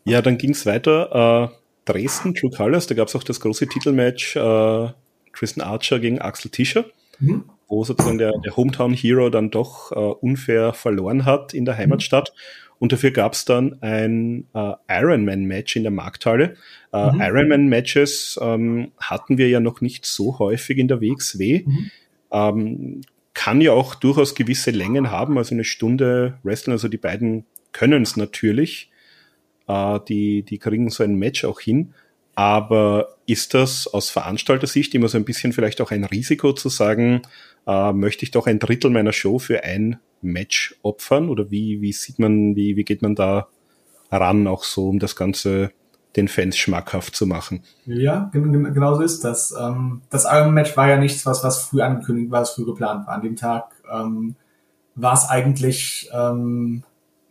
Ja, dann ging es weiter. Äh, Dresden, True Colors, da gab es auch das große Titelmatch äh, Tristan Archer gegen Axel Tischer. Mhm wo sozusagen der, der Hometown Hero dann doch äh, unfair verloren hat in der Heimatstadt. Und dafür gab es dann ein äh, Ironman-Match in der Markthalle. Äh, mhm. Ironman-Matches ähm, hatten wir ja noch nicht so häufig in der WXW. Mhm. Ähm, kann ja auch durchaus gewisse Längen haben, also eine Stunde Wrestling. Also die beiden können es natürlich. Äh, die, die kriegen so ein Match auch hin. Aber ist das aus Veranstalter-Sicht immer so ein bisschen vielleicht auch ein Risiko zu sagen, äh, möchte ich doch ein Drittel meiner Show für ein Match opfern? Oder wie, wie sieht man, wie, wie geht man da ran, auch so, um das Ganze den Fans schmackhaft zu machen? Ja, genau so ist das. Ähm, das Iron-Match war ja nichts, was, was früh angekündigt war, was früh geplant war. An dem Tag ähm, war es eigentlich ähm,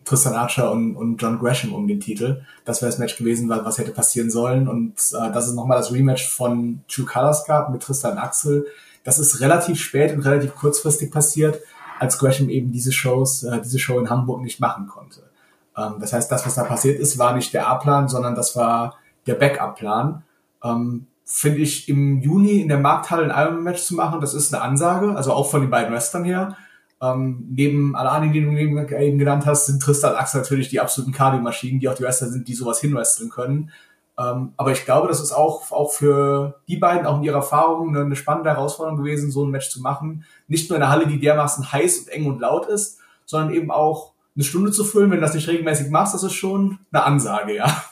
Tristan Archer und, und John Gresham um den Titel. Das wäre das Match gewesen, was hätte passieren sollen. Und äh, das ist nochmal das Rematch von True Colors gab mit Tristan Axel. Das ist relativ spät und relativ kurzfristig passiert, als Gresham eben diese Shows, äh, diese Show in Hamburg nicht machen konnte. Ähm, das heißt, das, was da passiert ist, war nicht der A-Plan, sondern das war der Backup-Plan. Ähm, Finde ich im Juni in der Markthalle ein Ironman-Match zu machen, das ist eine Ansage, also auch von den beiden Western her. Ähm, neben Alani, die du eben genannt hast, sind Tristan und Axel natürlich die absoluten Cardio-Maschinen, die auch die Wrestler sind, die sowas hinwresteln können. Ähm, aber ich glaube, das ist auch, auch für die beiden, auch in ihrer Erfahrung, eine, eine spannende Herausforderung gewesen, so ein Match zu machen. Nicht nur in einer Halle, die dermaßen heiß und eng und laut ist, sondern eben auch eine Stunde zu füllen. Wenn du das nicht regelmäßig machst, das ist schon eine Ansage, ja.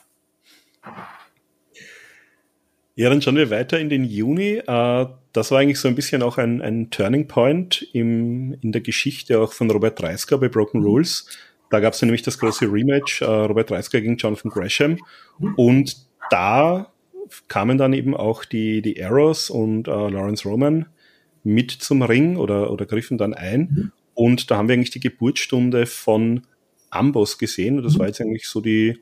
Ja, dann schauen wir weiter in den Juni. Äh, das war eigentlich so ein bisschen auch ein, ein Turning Point im, in der Geschichte auch von Robert Dreisker bei Broken Rules. Da gab es nämlich das große Rematch, äh, Robert Dreisker gegen Jonathan Gresham. Und da kamen dann eben auch die, die Arrows und äh, Lawrence Roman mit zum Ring oder, oder griffen dann ein. Mhm. Und da haben wir eigentlich die Geburtsstunde von Amboss gesehen. Und das mhm. war jetzt eigentlich so die,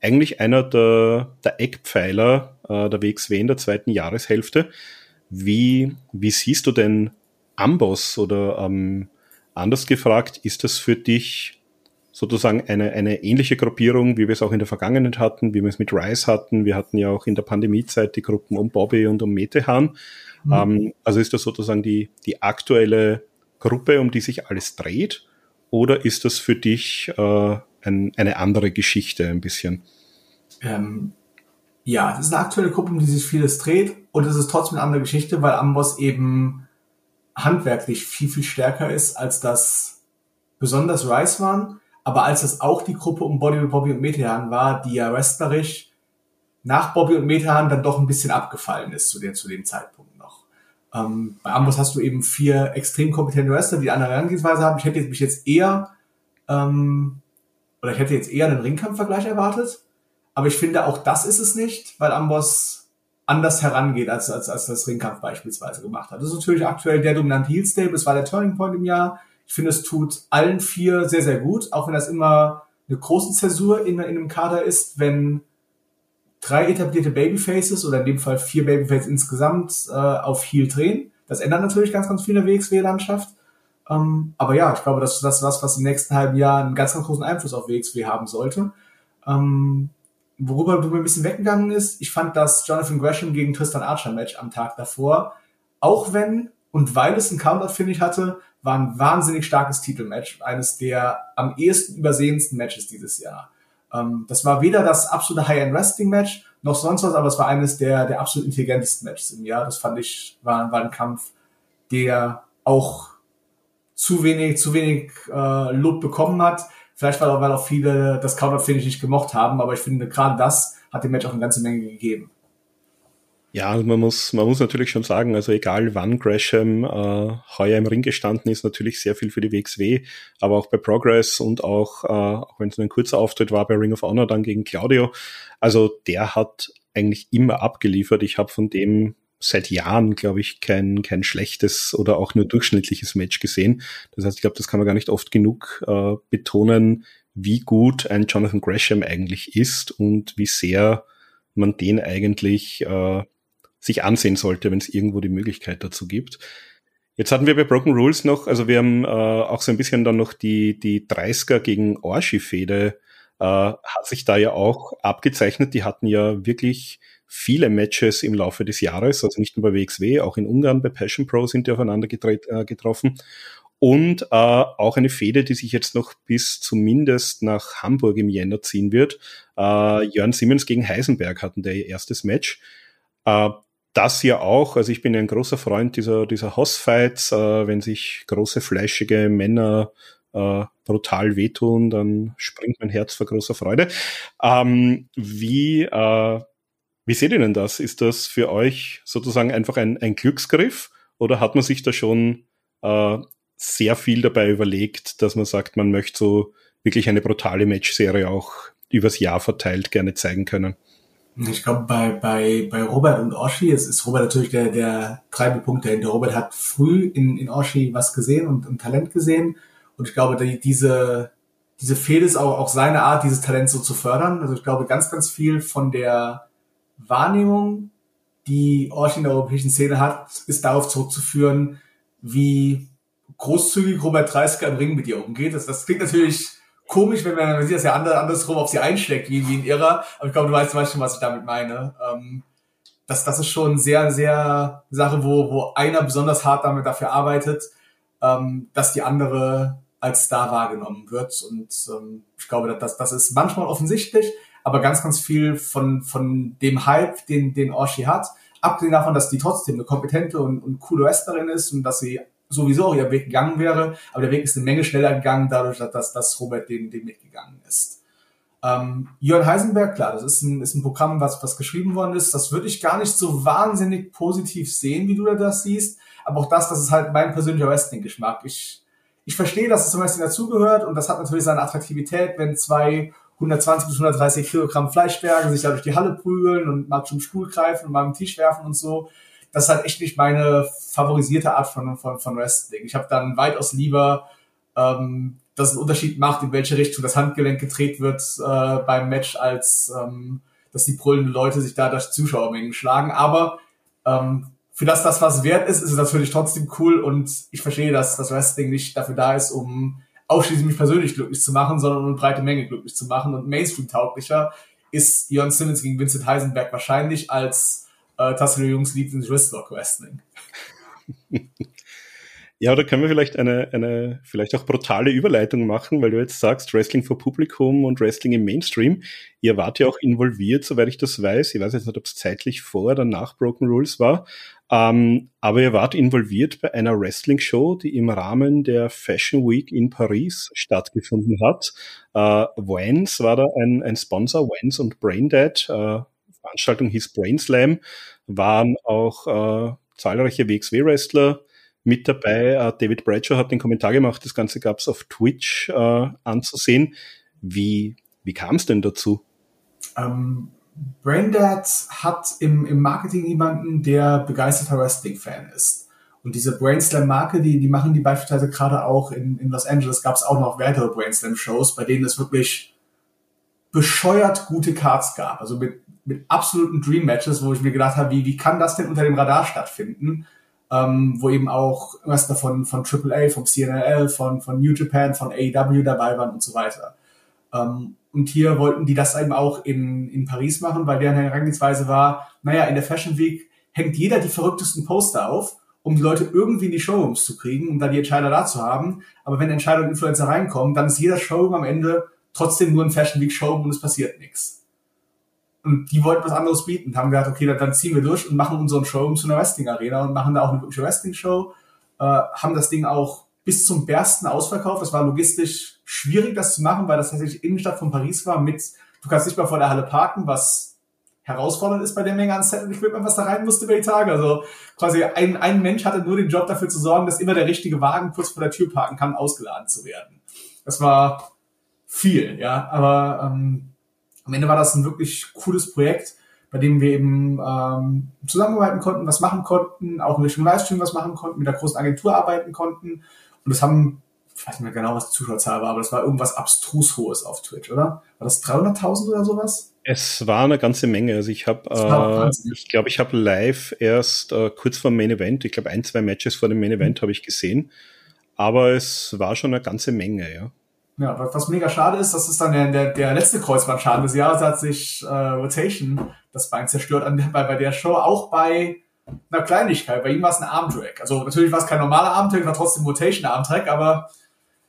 eigentlich einer der, der Eckpfeiler äh, der WXW in der zweiten Jahreshälfte. Wie, wie siehst du denn Amboss oder ähm, anders gefragt, ist das für dich sozusagen eine, eine ähnliche Gruppierung, wie wir es auch in der Vergangenheit hatten, wie wir es mit Rice hatten. Wir hatten ja auch in der Pandemiezeit die Gruppen um Bobby und um Metehan. Mhm. Ähm, also ist das sozusagen die, die aktuelle Gruppe, um die sich alles dreht? Oder ist das für dich äh, ein, eine andere Geschichte ein bisschen? Ähm, ja, es ist eine aktuelle Gruppe, um die sich vieles dreht. Und es ist trotzdem eine andere Geschichte, weil Amboss eben handwerklich viel, viel stärker ist, als das besonders Rice waren. Aber als es auch die Gruppe um Bobby, Bobby und Metehan war, die ja wrestlerisch nach Bobby und Metehan dann doch ein bisschen abgefallen ist zu, der, zu dem Zeitpunkt noch. Ähm, bei Amboss hast du eben vier extrem kompetente Wrestler, die eine andere Herangehensweise haben. Ich hätte mich jetzt eher, ähm, oder ich hätte jetzt eher einen Ringkampfvergleich erwartet. Aber ich finde, auch das ist es nicht, weil Amboss anders herangeht, als, als, als das Ringkampf beispielsweise gemacht hat. Das ist natürlich aktuell der dominante Heel Stable. Es war der Turning Point im Jahr. Ich finde, es tut allen vier sehr, sehr gut, auch wenn das immer eine große Zäsur in, in einem Kader ist, wenn drei etablierte Babyfaces oder in dem Fall vier Babyfaces insgesamt äh, auf Heel drehen. Das ändert natürlich ganz, ganz viel in der WXW-Landschaft. Ähm, aber ja, ich glaube, das, ist was, was im nächsten halben Jahr einen ganz, ganz großen Einfluss auf WXW haben sollte. Ähm, worüber du mir ein bisschen weggegangen ist, ich fand das Jonathan Gresham gegen Tristan Archer Match am Tag davor, auch wenn und weil es ein Counter-Finish hatte, war ein wahnsinnig starkes Titelmatch, eines der am ehesten übersehensten Matches dieses Jahr. Ähm, das war weder das absolute High-End-Wrestling-Match noch sonst was, aber es war eines der, der absolut intelligentesten Matches im Jahr. Das fand ich, war, war ein Kampf, der auch zu wenig, zu wenig äh, Lob bekommen hat. Vielleicht weil auch, weil auch viele das Counter-Finish nicht gemocht haben, aber ich finde, gerade das hat dem Match auch eine ganze Menge gegeben. Ja, also man muss, man muss natürlich schon sagen, also egal wann Gresham äh, heuer im Ring gestanden ist, natürlich sehr viel für die WXW, aber auch bei Progress und auch, äh, auch wenn es nur ein kurzer Auftritt war bei Ring of Honor dann gegen Claudio, also der hat eigentlich immer abgeliefert. Ich habe von dem seit Jahren, glaube ich, kein, kein schlechtes oder auch nur durchschnittliches Match gesehen. Das heißt, ich glaube, das kann man gar nicht oft genug äh, betonen, wie gut ein Jonathan Gresham eigentlich ist und wie sehr man den eigentlich äh, sich ansehen sollte, wenn es irgendwo die Möglichkeit dazu gibt. Jetzt hatten wir bei Broken Rules noch, also wir haben äh, auch so ein bisschen dann noch die, die 30er gegen Orshi-Fehde, äh, hat sich da ja auch abgezeichnet. Die hatten ja wirklich viele Matches im Laufe des Jahres, also nicht nur bei WXW, auch in Ungarn bei Passion Pro sind die aufeinander äh, getroffen. Und äh, auch eine Fehde, die sich jetzt noch bis zumindest nach Hamburg im Jänner ziehen wird. Äh, Jörn Simmons gegen Heisenberg hatten der ihr erstes Match. Äh, das hier auch, also ich bin ein großer Freund dieser, dieser Hoss-Fights, äh, wenn sich große, fleischige Männer äh, brutal wehtun, dann springt mein Herz vor großer Freude. Ähm, wie, äh, wie seht ihr denn das? Ist das für euch sozusagen einfach ein, ein Glücksgriff oder hat man sich da schon äh, sehr viel dabei überlegt, dass man sagt, man möchte so wirklich eine brutale Matchserie auch übers Jahr verteilt gerne zeigen können? Ich glaube, bei, bei, bei Robert und Oschi, es ist Robert natürlich der, der Treibepunkt dahinter. Robert hat früh in, in Oschi was gesehen und, und Talent gesehen. Und ich glaube, die, diese, diese Fehde ist auch, auch seine Art, dieses Talent so zu fördern. Also ich glaube, ganz, ganz viel von der Wahrnehmung, die Oschi in der europäischen Szene hat, ist darauf zurückzuführen, wie großzügig Robert Dreisker im Ring mit ihr umgeht. Das, das klingt natürlich komisch, wenn man, man sieht das ja andersrum auf sie einschlägt, wie, wie ein Irrer. Aber ich glaube, du weißt, du weißt schon, was ich damit meine. Ähm, das, das ist schon sehr, sehr Sache, wo, wo einer besonders hart damit dafür arbeitet, ähm, dass die andere als Star wahrgenommen wird. Und ähm, ich glaube, das, das ist manchmal offensichtlich, aber ganz, ganz viel von, von dem Hype, den, den Orshi hat, abgesehen davon, dass die trotzdem eine kompetente und, und coole Wrestlerin ist und dass sie sowieso auch ihr Weg gegangen wäre, aber der Weg ist eine Menge schneller gegangen, dadurch, dass, dass Robert den, den Weg ist. Ähm, Jörn Heisenberg, klar, das ist ein, ist ein Programm, was, was geschrieben worden ist. Das würde ich gar nicht so wahnsinnig positiv sehen, wie du das siehst. Aber auch das, das ist halt mein persönlicher Wrestling-Geschmack. Ich, ich verstehe, dass es zum Wrestling dazugehört und das hat natürlich seine Attraktivität, wenn zwei 120 bis 130 Kilogramm Fleischberge sich da durch die Halle prügeln und mal zum Stuhl greifen und mal am Tisch werfen und so das ist halt echt nicht meine favorisierte Art von, von, von Wrestling. Ich habe dann weitaus lieber, ähm, dass es einen Unterschied macht, in welche Richtung das Handgelenk gedreht wird äh, beim Match, als ähm, dass die brüllenden Leute sich da durch Zuschauermengen schlagen. Aber ähm, für das, das was wert ist, ist es natürlich trotzdem cool und ich verstehe, dass das Wrestling nicht dafür da ist, um ausschließlich mich persönlich glücklich zu machen, sondern um eine breite Menge glücklich zu machen und Mainstream-tauglicher ist Ion Simmons gegen Vincent Heisenberg wahrscheinlich als äh, Tassilo Jungs liebt in Wristlock Wrestling. Ja, da können wir vielleicht eine, eine vielleicht auch brutale Überleitung machen, weil du jetzt sagst, Wrestling für Publikum und Wrestling im Mainstream. Ihr wart ja auch involviert, soweit ich das weiß. Ich weiß jetzt nicht, ob es zeitlich vor oder nach Broken Rules war. Ähm, aber ihr wart involviert bei einer Wrestling-Show, die im Rahmen der Fashion Week in Paris stattgefunden hat. Äh, Vans war da ein, ein Sponsor, Vans und Braindead. Äh, Veranstaltung hieß Brain Slam, waren auch äh, zahlreiche WXW-Wrestler mit dabei. Äh, David Bradshaw hat den Kommentar gemacht, das Ganze gab es auf Twitch äh, anzusehen. Wie, wie kam es denn dazu? Ähm, Braindead hat im, im Marketing jemanden, der begeisterter Wrestling-Fan ist. Und diese Brainslam-Marke, die, die machen die beispielsweise gerade auch in, in Los Angeles, gab es auch noch weitere Brainslam-Shows, bei denen es wirklich bescheuert gute Cards gab. Also mit, mit absoluten Dream-Matches, wo ich mir gedacht habe, wie, wie kann das denn unter dem Radar stattfinden? ähm, wo eben auch was davon von AAA, vom CNL, von, von New Japan, von AEW dabei waren und so weiter. Ähm, und hier wollten die das eben auch in, in Paris machen, weil deren Herangehensweise war, naja, in der Fashion Week hängt jeder die verrücktesten Poster auf, um die Leute irgendwie in die Showrooms zu kriegen, um da die Entscheider da zu haben. Aber wenn Entscheider und Influencer reinkommen, dann ist jeder Showroom am Ende trotzdem nur ein Fashion Week Showroom und es passiert nichts. Und die wollten was anderes bieten haben gesagt, okay, dann, ziehen wir durch und machen unseren Showroom zu einer Wrestling-Arena und machen da auch eine wirkliche Wrestling-Show. Äh, haben das Ding auch bis zum Bersten ausverkauft. Es war logistisch schwierig, das zu machen, weil das tatsächlich Innenstadt von Paris war mit, du kannst nicht mal vor der Halle parken, was herausfordernd ist bei der Menge an Set und Equipment, was da rein musste über die Tage. Also quasi ein, ein Mensch hatte nur den Job dafür zu sorgen, dass immer der richtige Wagen kurz vor der Tür parken kann, ausgeladen zu werden. Das war viel, ja. Aber ähm, am Ende war das ein wirklich cooles Projekt, bei dem wir eben ähm, zusammenarbeiten konnten, was machen konnten, auch in Richtung Livestream was machen konnten, mit der großen Agentur arbeiten konnten. Und das haben, ich weiß nicht mehr genau, was die Zuschauerzahl war, aber das war irgendwas abstrus Hohes auf Twitch, oder? War das 300.000 oder sowas? Es war eine ganze Menge. Also ich habe, äh, ich glaube, ich habe live erst äh, kurz vor dem Main Event, ich glaube ein, zwei Matches vor dem Main Event mhm. habe ich gesehen. Aber es war schon eine ganze Menge, ja. Ja, was mega schade ist, das ist dann der, der, der letzte Kreuzbandschaden des Jahres, hat sich äh, Rotation das Bein zerstört an, bei, bei der Show, auch bei einer Kleinigkeit. Bei ihm war es ein Armdrag. Also natürlich war es kein normaler Armdrag, war trotzdem Rotation Armdrag, aber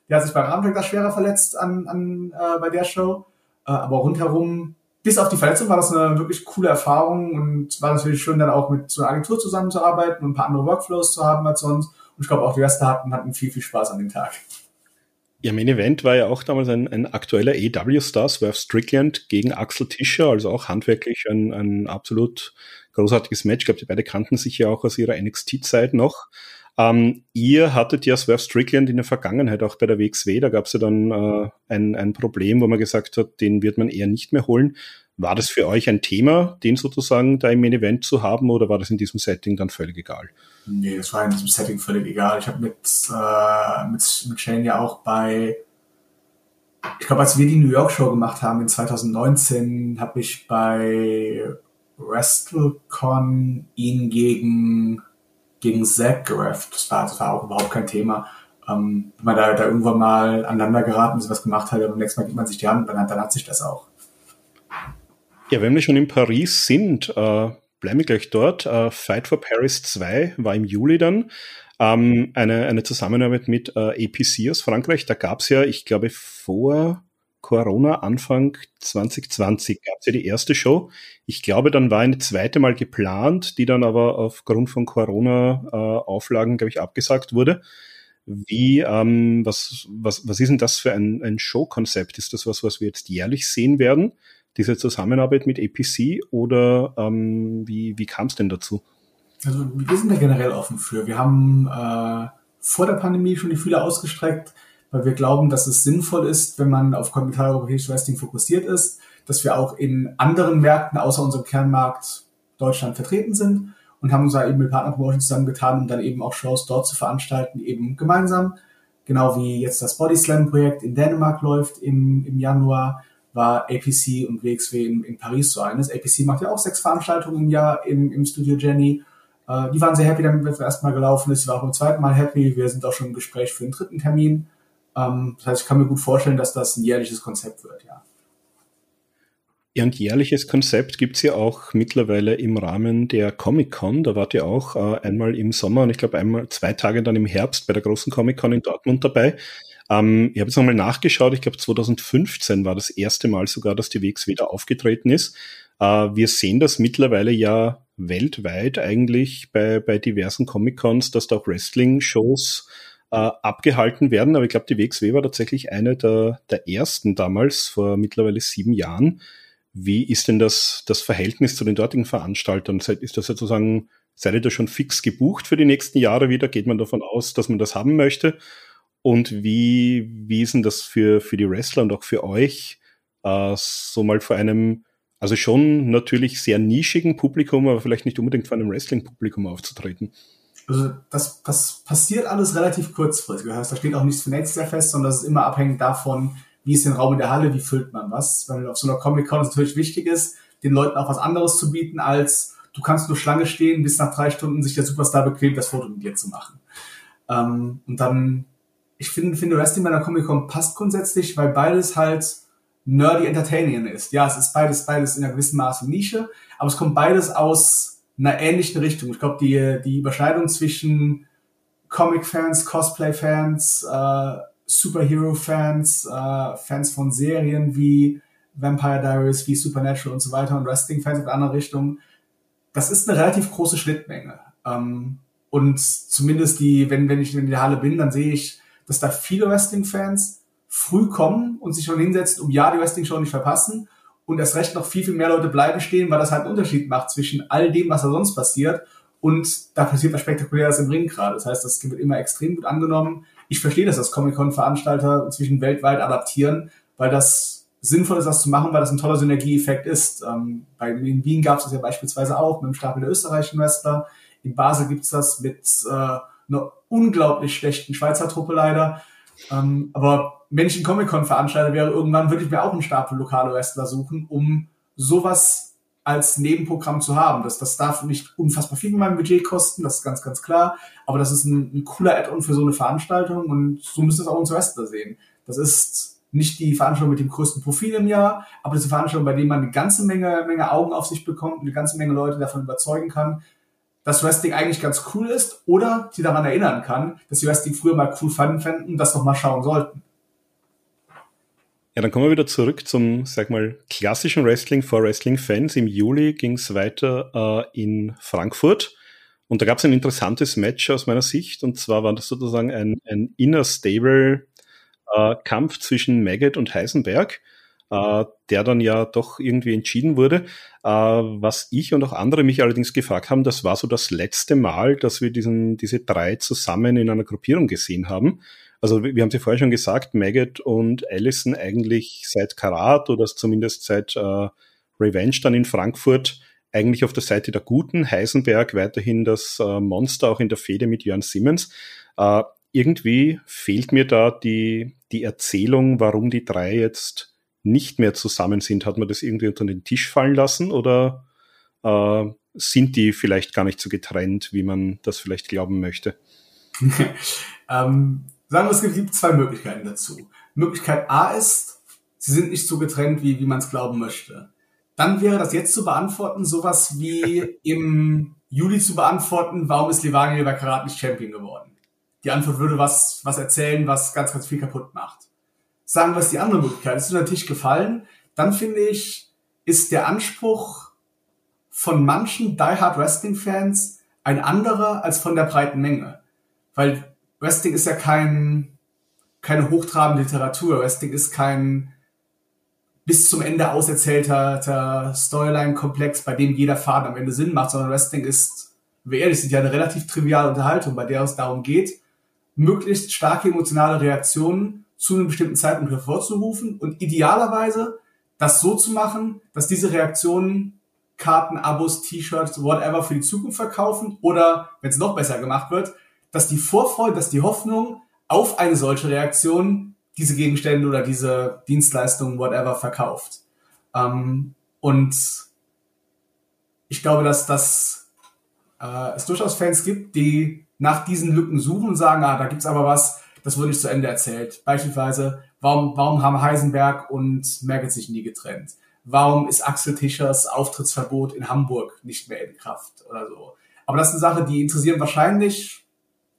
der hat sich beim Armdrag das schwerer verletzt an, an äh, bei der Show. Äh, aber rundherum, bis auf die Verletzung, war das eine wirklich coole Erfahrung und war natürlich schön, dann auch mit so einer Agentur zusammenzuarbeiten und ein paar andere Workflows zu haben als sonst. Und ich glaube auch die Reste hatten, hatten viel, viel Spaß an dem Tag. Ja, Main Event war ja auch damals ein, ein aktueller AW-Star, Swerve Strickland gegen Axel Tischer, also auch handwerklich ein, ein absolut großartiges Match. Ich glaube, die beide kannten sich ja auch aus ihrer NXT-Zeit noch. Ähm, ihr hattet ja Swerve Strickland in der Vergangenheit auch bei der WXW, da gab es ja dann äh, ein, ein Problem, wo man gesagt hat, den wird man eher nicht mehr holen. War das für euch ein Thema, den sozusagen da im Main Event zu haben, oder war das in diesem Setting dann völlig egal? Nee, das war in diesem Setting völlig egal. Ich habe mit, äh, mit, mit Shane ja auch bei, ich glaube, als wir die New York Show gemacht haben in 2019, habe ich bei WrestleCon ihn gegen, gegen Zack gerefft. Das war, das war auch überhaupt kein Thema. Ähm, wenn man da, da irgendwann mal aneinander geraten ist, was gemacht hat, und beim nächsten Mal gibt man sich die Hand, dann dann hat sich das auch. Ja, wenn wir schon in Paris sind, äh, bleiben wir gleich dort. Uh, Fight for Paris 2 war im Juli dann. Ähm, eine, eine Zusammenarbeit mit äh, APC aus Frankreich. Da gab es ja, ich glaube, vor Corona, Anfang 2020, gab es ja die erste Show. Ich glaube, dann war eine zweite Mal geplant, die dann aber aufgrund von Corona-Auflagen, äh, glaube ich, abgesagt wurde. Wie, ähm, was, was, was ist denn das für ein, ein Showkonzept? Ist das was, was wir jetzt jährlich sehen werden? Diese Zusammenarbeit mit APC oder ähm, wie, wie kam es denn dazu? Also wir sind da generell offen für. Wir haben äh, vor der Pandemie schon die Fühler ausgestreckt, weil wir glauben, dass es sinnvoll ist, wenn man auf kontinentaleuropäisches Wrestling fokussiert ist, dass wir auch in anderen Märkten außer unserem Kernmarkt Deutschland vertreten sind und haben uns da eben mit Partner zusammengetan, um dann eben auch Shows dort zu veranstalten, eben gemeinsam. Genau wie jetzt das Body Slam Projekt in Dänemark läuft im, im Januar, war APC und WXW in, in Paris so eines. APC macht ja auch sechs Veranstaltungen im Jahr im, im Studio Jenny. Äh, die waren sehr happy damit, wenn es erstmal gelaufen ist. Ich war auch beim zweiten Mal happy. Wir sind auch schon im Gespräch für den dritten Termin. Ähm, das heißt, ich kann mir gut vorstellen, dass das ein jährliches Konzept wird, ja. Ja, und jährliches Konzept gibt's ja auch mittlerweile im Rahmen der Comic-Con. Da wart ihr auch äh, einmal im Sommer und ich glaube einmal zwei Tage dann im Herbst bei der großen Comic-Con in Dortmund dabei. Ähm, ich habe jetzt nochmal nachgeschaut, ich glaube 2015 war das erste Mal sogar, dass die WX wieder aufgetreten ist. Äh, wir sehen das mittlerweile ja weltweit eigentlich bei, bei diversen Comic-Cons, dass da auch Wrestling-Shows äh, abgehalten werden. Aber ich glaube, die WXW war tatsächlich eine der, der ersten damals, vor mittlerweile sieben Jahren, wie ist denn das, das Verhältnis zu den dortigen Veranstaltern? Ist das sozusagen, seid ihr da schon fix gebucht für die nächsten Jahre wieder? Geht man davon aus, dass man das haben möchte? Und wie, wie ist denn das für, für die Wrestler und auch für euch, äh, so mal vor einem, also schon natürlich sehr nischigen Publikum, aber vielleicht nicht unbedingt vor einem Wrestling-Publikum aufzutreten? Also das, das passiert alles relativ kurzfristig. Das heißt, da steht auch nichts für nächstes Jahr fest, sondern das ist immer abhängig davon, wie ist der Raum in der Halle, wie füllt man was, weil auf so einer Comic-Con es natürlich wichtig ist, den Leuten auch was anderes zu bieten, als du kannst nur Schlange stehen, bis nach drei Stunden sich der Superstar bequemt, das Foto mit dir zu machen. Ähm, und dann, ich finde, finde Wrestling bei einer Comic-Con passt grundsätzlich, weil beides halt nerdy entertaining ist. Ja, es ist beides, beides in einer gewissen Maße Nische, aber es kommt beides aus einer ähnlichen Richtung. Ich glaube, die, die Überschneidung zwischen Comic-Fans, Cosplay-Fans, äh, Superhero-Fans, äh, Fans von Serien wie Vampire Diaries, wie Supernatural und so weiter und Wrestling-Fans in andere Richtungen. Das ist eine relativ große Schnittmenge. Ähm, und zumindest die, wenn, wenn ich in der Halle bin, dann sehe ich, dass da viele Wrestling-Fans früh kommen und sich schon hinsetzen, um ja die Wrestling-Show nicht verpassen und erst recht noch viel, viel mehr Leute bleiben stehen, weil das halt einen Unterschied macht zwischen all dem, was da sonst passiert und da passiert was Spektakuläres im Ring gerade. Das heißt, das wird immer extrem gut angenommen ich verstehe das, dass Comic-Con-Veranstalter inzwischen weltweit adaptieren, weil das sinnvoll ist, das zu machen, weil das ein toller Synergieeffekt ist. Ähm, bei, in Wien gab es das ja beispielsweise auch mit dem Stapel der österreichischen Wrestler. In Basel gibt's das mit äh, einer unglaublich schlechten Schweizer Truppe leider. Ähm, aber wenn ich einen Comic-Con-Veranstalter wäre, irgendwann würde ich mir auch einen Stapel lokale Wrestler suchen, um sowas als Nebenprogramm zu haben. Das, das darf nicht unfassbar viel in meinem Budget kosten, das ist ganz, ganz klar. Aber das ist ein, ein cooler Add-on für so eine Veranstaltung und so müssen es auch unsere Wrestler sehen. Das ist nicht die Veranstaltung mit dem größten Profil im Jahr, aber das ist eine Veranstaltung, bei der man eine ganze Menge, Menge Augen auf sich bekommt und eine ganze Menge Leute davon überzeugen kann, dass Wrestling eigentlich ganz cool ist oder sie daran erinnern kann, dass sie Wrestling früher mal cool fanden und das noch mal schauen sollten. Ja, dann kommen wir wieder zurück zum, sag mal, klassischen Wrestling for Wrestling-Fans. Im Juli ging es weiter äh, in Frankfurt. Und da gab es ein interessantes Match aus meiner Sicht. Und zwar war das sozusagen ein, ein Inner Stable äh, Kampf zwischen Maggot und Heisenberg, äh, der dann ja doch irgendwie entschieden wurde. Äh, was ich und auch andere mich allerdings gefragt haben, das war so das letzte Mal, dass wir diesen, diese drei zusammen in einer Gruppierung gesehen haben. Also wir haben sie vorher schon gesagt, Maggot und Allison eigentlich seit Karat oder zumindest seit äh, Revenge dann in Frankfurt eigentlich auf der Seite der Guten. Heisenberg weiterhin das äh, Monster auch in der Fehde mit Jörn Simmons. Äh, irgendwie fehlt mir da die, die Erzählung, warum die drei jetzt nicht mehr zusammen sind. Hat man das irgendwie unter den Tisch fallen lassen oder äh, sind die vielleicht gar nicht so getrennt, wie man das vielleicht glauben möchte? ähm, Sagen wir, es gibt zwei Möglichkeiten dazu. Möglichkeit A ist, sie sind nicht so getrennt, wie, wie man es glauben möchte. Dann wäre das jetzt zu beantworten, sowas wie im Juli zu beantworten, warum ist Levani bei Karat nicht Champion geworden? Die Antwort würde was, was erzählen, was ganz, ganz viel kaputt macht. Sagen es die andere Möglichkeit, ist den Tisch gefallen, dann finde ich, ist der Anspruch von manchen Die Hard Wrestling Fans ein anderer als von der breiten Menge. Weil Wrestling ist ja kein, keine hochtrabende Literatur. Wrestling ist kein bis zum Ende auserzählter Storyline-Komplex, bei dem jeder Faden am Ende Sinn macht, sondern Wrestling ist, wir ehrlich sind, ja eine relativ triviale Unterhaltung, bei der es darum geht, möglichst starke emotionale Reaktionen zu einem bestimmten Zeitpunkt hervorzurufen und idealerweise das so zu machen, dass diese Reaktionen Karten, Abos, T-Shirts, whatever für die Zukunft verkaufen oder, wenn es noch besser gemacht wird, dass die Vorfreude, dass die Hoffnung auf eine solche Reaktion diese Gegenstände oder diese Dienstleistungen, whatever, verkauft. Ähm, und ich glaube, dass, dass äh, es durchaus Fans gibt, die nach diesen Lücken suchen und sagen, ah, da gibt's aber was, das wurde nicht zu Ende erzählt. Beispielsweise, warum, warum haben Heisenberg und Merkel sich nie getrennt? Warum ist Axel Tischers Auftrittsverbot in Hamburg nicht mehr in Kraft oder so? Aber das ist eine Sache, die interessieren wahrscheinlich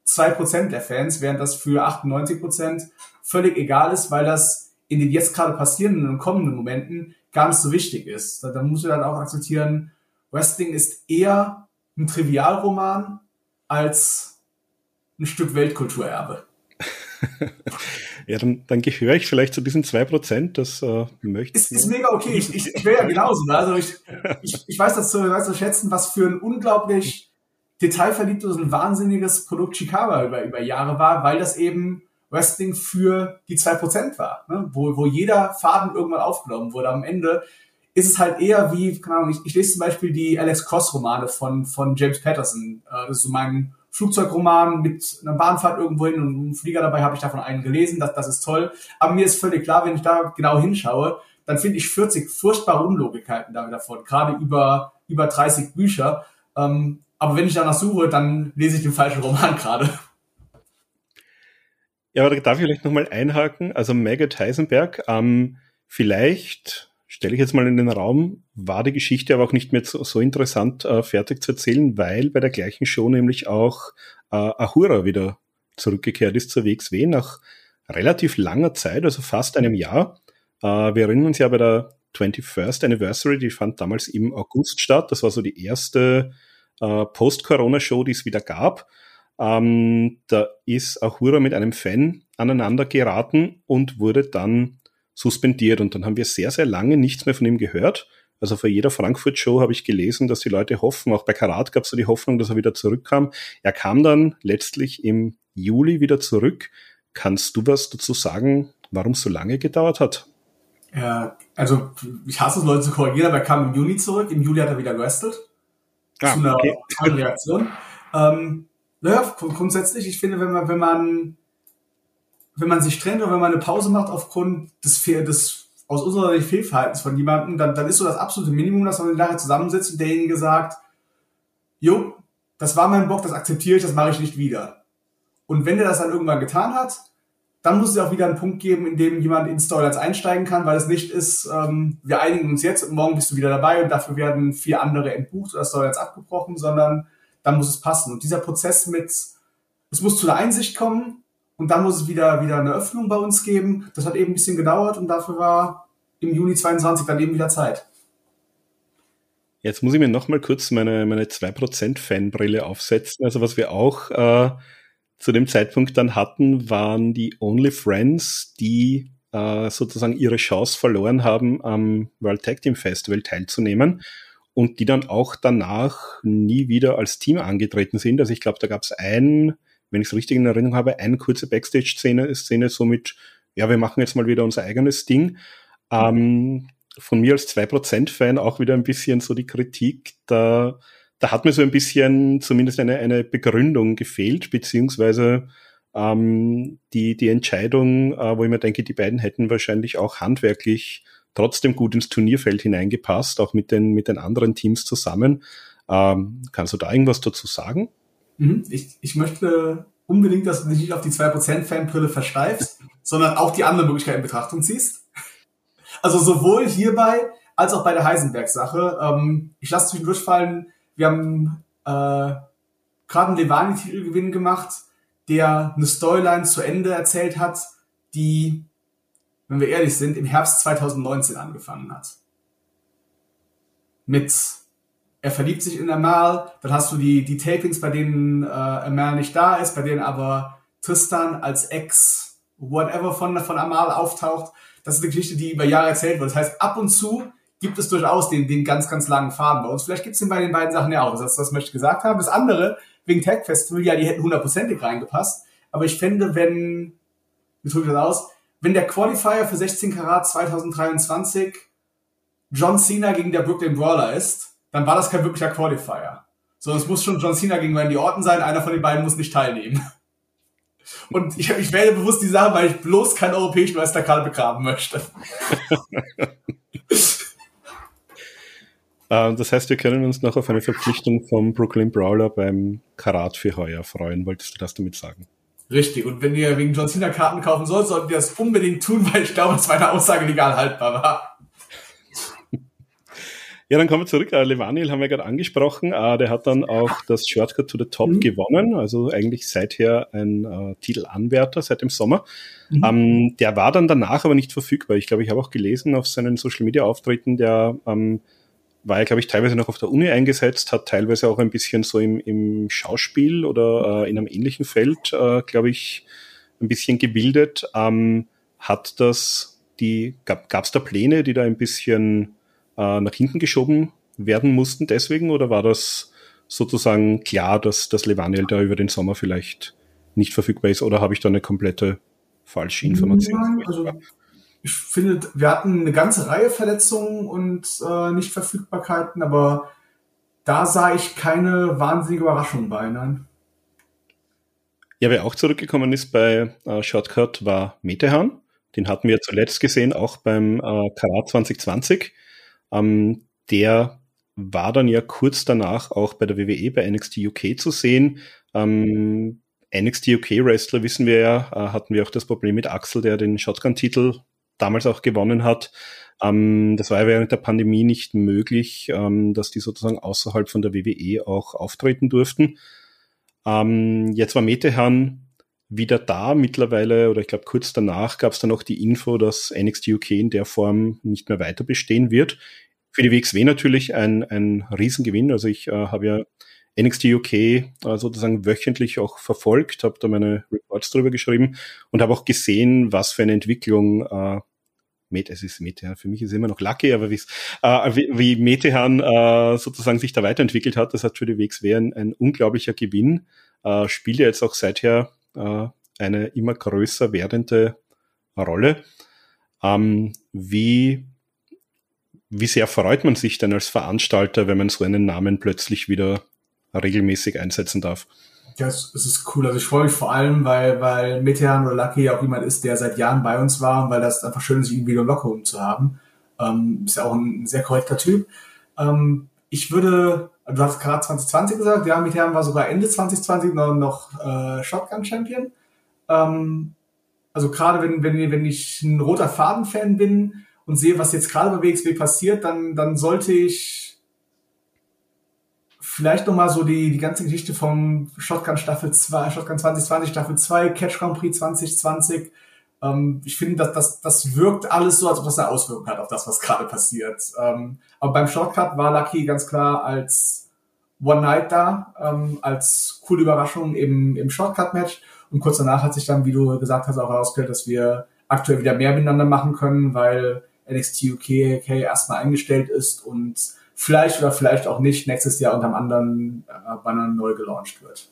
zwei Prozent der Fans, während das für 98 Prozent völlig egal ist, weil das in den jetzt gerade passierenden und kommenden Momenten gar nicht so wichtig ist. Da, da muss man dann auch akzeptieren, Wrestling ist eher ein Trivialroman als ein Stück Weltkulturerbe. ja, dann, dann gehöre ich vielleicht zu diesen zwei Prozent, das äh, möchte ist, ist mega okay. Ich, ich, ich wäre ja genauso. Ne? Also ich, ich, ich weiß das zu, weiß zu schätzen, was für ein unglaublich detailverliebtes und wahnsinniges Produkt Chicago über, über Jahre war, weil das eben Wrestling für die zwei Prozent war, ne? wo, wo jeder Faden irgendwann aufgenommen wurde. Am Ende ist es halt eher wie, keine Ahnung, ich, ich lese zum Beispiel die Alex Cross-Romane von, von James Patterson. Äh, das ist so mein Flugzeugroman mit einer Bahnfahrt irgendwo hin und einem Flieger dabei habe ich davon einen gelesen, das, das ist toll. Aber mir ist völlig klar, wenn ich da genau hinschaue, dann finde ich 40 furchtbare Unlogikkeiten davon, gerade über, über 30 Bücher. Ähm, aber wenn ich danach suche, dann lese ich den falschen Roman gerade. Ja, aber da darf ich vielleicht nochmal einhaken. Also Maggot Heisenberg, ähm, vielleicht stelle ich jetzt mal in den Raum, war die Geschichte aber auch nicht mehr so, so interessant äh, fertig zu erzählen, weil bei der gleichen Show nämlich auch äh, Ahura wieder zurückgekehrt ist zur WXW nach relativ langer Zeit, also fast einem Jahr. Äh, wir erinnern uns ja bei der 21st Anniversary, die fand damals im August statt. Das war so die erste äh, Post-Corona-Show, die es wieder gab. Ähm, da ist Ahura mit einem Fan aneinander geraten und wurde dann suspendiert. Und dann haben wir sehr, sehr lange nichts mehr von ihm gehört. Also vor jeder Frankfurt-Show habe ich gelesen, dass die Leute hoffen, auch bei Karat gab es so die Hoffnung, dass er wieder zurückkam. Er kam dann letztlich im Juli wieder zurück. Kannst du was dazu sagen, warum es so lange gedauert hat? Ja, also ich hasse es, Leute zu korrigieren, aber er kam im Juni zurück. Im Juli hat er wieder gewrestelt. Ah, zu einer okay. Reaktion. Ähm, naja, grundsätzlich, ich finde, wenn man, wenn man wenn man sich trennt oder wenn man eine Pause macht aufgrund des, des aus unserer Sicht Fehlverhaltens von jemandem, dann, dann ist so das absolute Minimum, dass man nachher zusammensitzt und derjenige sagt, jo, das war mein Bock, das akzeptiere ich, das mache ich nicht wieder. Und wenn der das dann irgendwann getan hat, dann muss es auch wieder einen Punkt geben, in dem jemand in Storylines einsteigen kann, weil es nicht ist, ähm, wir einigen uns jetzt und morgen bist du wieder dabei und dafür werden vier andere entbucht oder Storylines abgebrochen, sondern dann muss es passen. Und dieser Prozess mit, es muss zu einer Einsicht kommen, und dann muss es wieder, wieder eine Öffnung bei uns geben. Das hat eben ein bisschen gedauert und dafür war im Juni 22 dann eben wieder Zeit. Jetzt muss ich mir noch mal kurz meine, meine 2% Fanbrille aufsetzen. Also was wir auch äh, zu dem Zeitpunkt dann hatten, waren die Only Friends, die äh, sozusagen ihre Chance verloren haben, am World Tag Team Festival teilzunehmen und die dann auch danach nie wieder als Team angetreten sind. Also ich glaube, da gab es ein wenn ich es richtig in Erinnerung habe, eine kurze Backstage-Szene, Szene so mit, ja, wir machen jetzt mal wieder unser eigenes Ding. Ähm, von mir als 2%-Fan auch wieder ein bisschen so die Kritik, da, da hat mir so ein bisschen zumindest eine, eine Begründung gefehlt, beziehungsweise ähm, die, die Entscheidung, äh, wo ich mir denke, die beiden hätten wahrscheinlich auch handwerklich trotzdem gut ins Turnierfeld hineingepasst, auch mit den, mit den anderen Teams zusammen. Ähm, kannst du da irgendwas dazu sagen? Mhm. Ich, ich möchte unbedingt, dass du dich nicht auf die 2% Fanbrille versteifst, sondern auch die anderen Möglichkeiten in Betrachtung ziehst. Also sowohl hierbei als auch bei der Heisenberg-Sache. Ähm, ich lasse zwischendurch fallen, wir haben äh, gerade einen Levani-Titelgewinn gemacht, der eine Storyline zu Ende erzählt hat, die, wenn wir ehrlich sind, im Herbst 2019 angefangen hat. Mit er verliebt sich in Amal, dann hast du die, die Tapings, bei denen äh, Amal nicht da ist, bei denen aber Tristan als Ex whatever von, von Amal auftaucht. Das ist eine Geschichte, die über Jahre erzählt wird. Das heißt, ab und zu gibt es durchaus den, den ganz, ganz langen Faden bei uns. Vielleicht gibt es den bei den beiden Sachen ja auch. Das, das möchte ich gesagt haben. Das andere, wegen Tag Festival, ja, die hätten hundertprozentig reingepasst. Aber ich fände, wenn, wie drücke ich das aus, wenn der Qualifier für 16 Karat 2023 John Cena gegen der Brooklyn Brawler ist, dann war das kein wirklicher Qualifier. So, es muss schon John Cena gegen Randy Orton sein, einer von den beiden muss nicht teilnehmen. Und ich, ich wähle bewusst die Sache, weil ich bloß keinen europäischen Meisterkarte begraben möchte. Äh, das heißt, wir können uns noch auf eine Verpflichtung vom Brooklyn Brawler beim Karat für heuer freuen. Wolltest du das damit sagen? Richtig. Und wenn ihr wegen John Cena Karten kaufen sollt, solltet ihr das unbedingt tun, weil ich glaube, dass meine Aussage legal haltbar war. Ja, dann kommen wir zurück. Uh, Levaniel haben wir gerade angesprochen. Uh, der hat dann auch das Shortcut to the Top mhm. gewonnen. Also eigentlich seither ein uh, Titelanwärter seit dem Sommer. Mhm. Ähm, der war dann danach aber nicht verfügbar. Ich glaube, ich habe auch gelesen auf seinen Social Media Auftritten, der ähm, war ja, glaube ich, teilweise noch auf der Uni eingesetzt, hat teilweise auch ein bisschen so im, im Schauspiel oder äh, in einem ähnlichen Feld, äh, glaube ich, ein bisschen gebildet. Ähm, hat das die, gab es da Pläne, die da ein bisschen äh, nach hinten geschoben werden mussten deswegen oder war das sozusagen klar, dass das Levaniel da über den Sommer vielleicht nicht verfügbar ist oder habe ich da eine komplette falsche Information? Ja, also ich finde, wir hatten eine ganze Reihe Verletzungen und äh, Nichtverfügbarkeiten, aber da sah ich keine wahnsinnige Überraschung bei, nein. Ja, wer auch zurückgekommen ist bei äh, Shortcut war Metehan. Den hatten wir zuletzt gesehen, auch beim äh, Karat 2020. Ähm, der war dann ja kurz danach auch bei der WWE bei NXT UK zu sehen. Ähm, NXT UK Wrestler wissen wir ja, äh, hatten wir auch das Problem mit Axel, der den Shotgun-Titel damals auch gewonnen hat. Ähm, das war ja während der Pandemie nicht möglich, ähm, dass die sozusagen außerhalb von der WWE auch auftreten durften. Ähm, jetzt war Metehan wieder da mittlerweile, oder ich glaube kurz danach gab es dann auch die Info, dass NXT UK in der Form nicht mehr weiter bestehen wird. Für die WXW natürlich ein, ein Riesengewinn. Also ich äh, habe ja NXT UK äh, sozusagen wöchentlich auch verfolgt, habe da meine Reports drüber geschrieben und habe auch gesehen, was für eine Entwicklung äh, Met, es ist Metehan, für mich ist immer noch Lucky, aber äh, wie, wie Metehan äh, sozusagen sich da weiterentwickelt hat, das hat für die WXW ein, ein unglaublicher Gewinn. Äh, spielt ja jetzt auch seither äh, eine immer größer werdende Rolle. Ähm, wie, wie sehr freut man sich denn als Veranstalter, wenn man so einen Namen plötzlich wieder regelmäßig einsetzen darf. Ja, es, ist cool. Also ich freue mich vor allem, weil, weil Metehan oder Lucky auch jemand ist, der seit Jahren bei uns war, weil das einfach schön ist, ihn wieder locker um zu haben. Ähm, ist ja auch ein sehr korrekter Typ. Ähm, ich würde, du hast gerade 2020 gesagt, ja, Metehan war sogar Ende 2020 noch, noch äh, Shotgun-Champion. Ähm, also gerade wenn, wenn, wenn ich ein roter Faden-Fan bin und sehe, was jetzt gerade bei WXW passiert, dann, dann sollte ich vielleicht nochmal so die, die ganze Geschichte vom Shotgun Staffel 2, Shotgun 2020, Staffel 2, Catch Grand Prix 2020. Ähm, ich finde, dass das, das wirkt alles so, als ob das eine Auswirkung hat auf das, was gerade passiert. Ähm, aber beim Shortcut war Lucky ganz klar als One Night da, ähm, als coole Überraschung im, im Shortcut-Match. Und kurz danach hat sich dann, wie du gesagt hast, auch herausgestellt, dass wir aktuell wieder mehr miteinander machen können, weil NXT UK, UK erstmal eingestellt ist und vielleicht oder vielleicht auch nicht nächstes Jahr unter einem anderen äh, Banner neu gelauncht wird.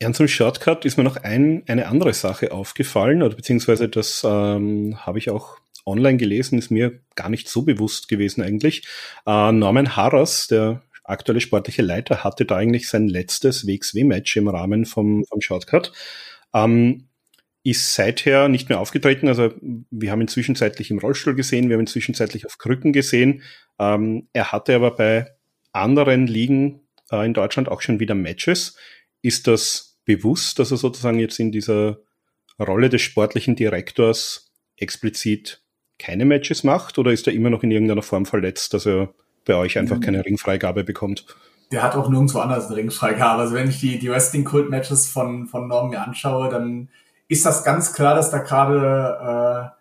Ja, zum Shortcut ist mir noch ein, eine andere Sache aufgefallen, oder beziehungsweise das ähm, habe ich auch online gelesen, ist mir gar nicht so bewusst gewesen eigentlich. Äh, Norman Harras, der aktuelle sportliche Leiter, hatte da eigentlich sein letztes WXW-Match im Rahmen vom, vom Shortcut. Ähm, ist seither nicht mehr aufgetreten. Also wir haben ihn zwischenzeitlich im Rollstuhl gesehen, wir haben ihn zwischenzeitlich auf Krücken gesehen. Ähm, er hatte aber bei anderen Ligen äh, in Deutschland auch schon wieder Matches. Ist das bewusst, dass er sozusagen jetzt in dieser Rolle des sportlichen Direktors explizit keine Matches macht oder ist er immer noch in irgendeiner Form verletzt, dass er bei euch einfach mhm. keine Ringfreigabe bekommt? Der hat auch nirgendwo anders eine Ringfreigabe. Also wenn ich die, die Wrestling-Kult-Matches von, von Norm mir anschaue, dann ist das ganz klar, dass da gerade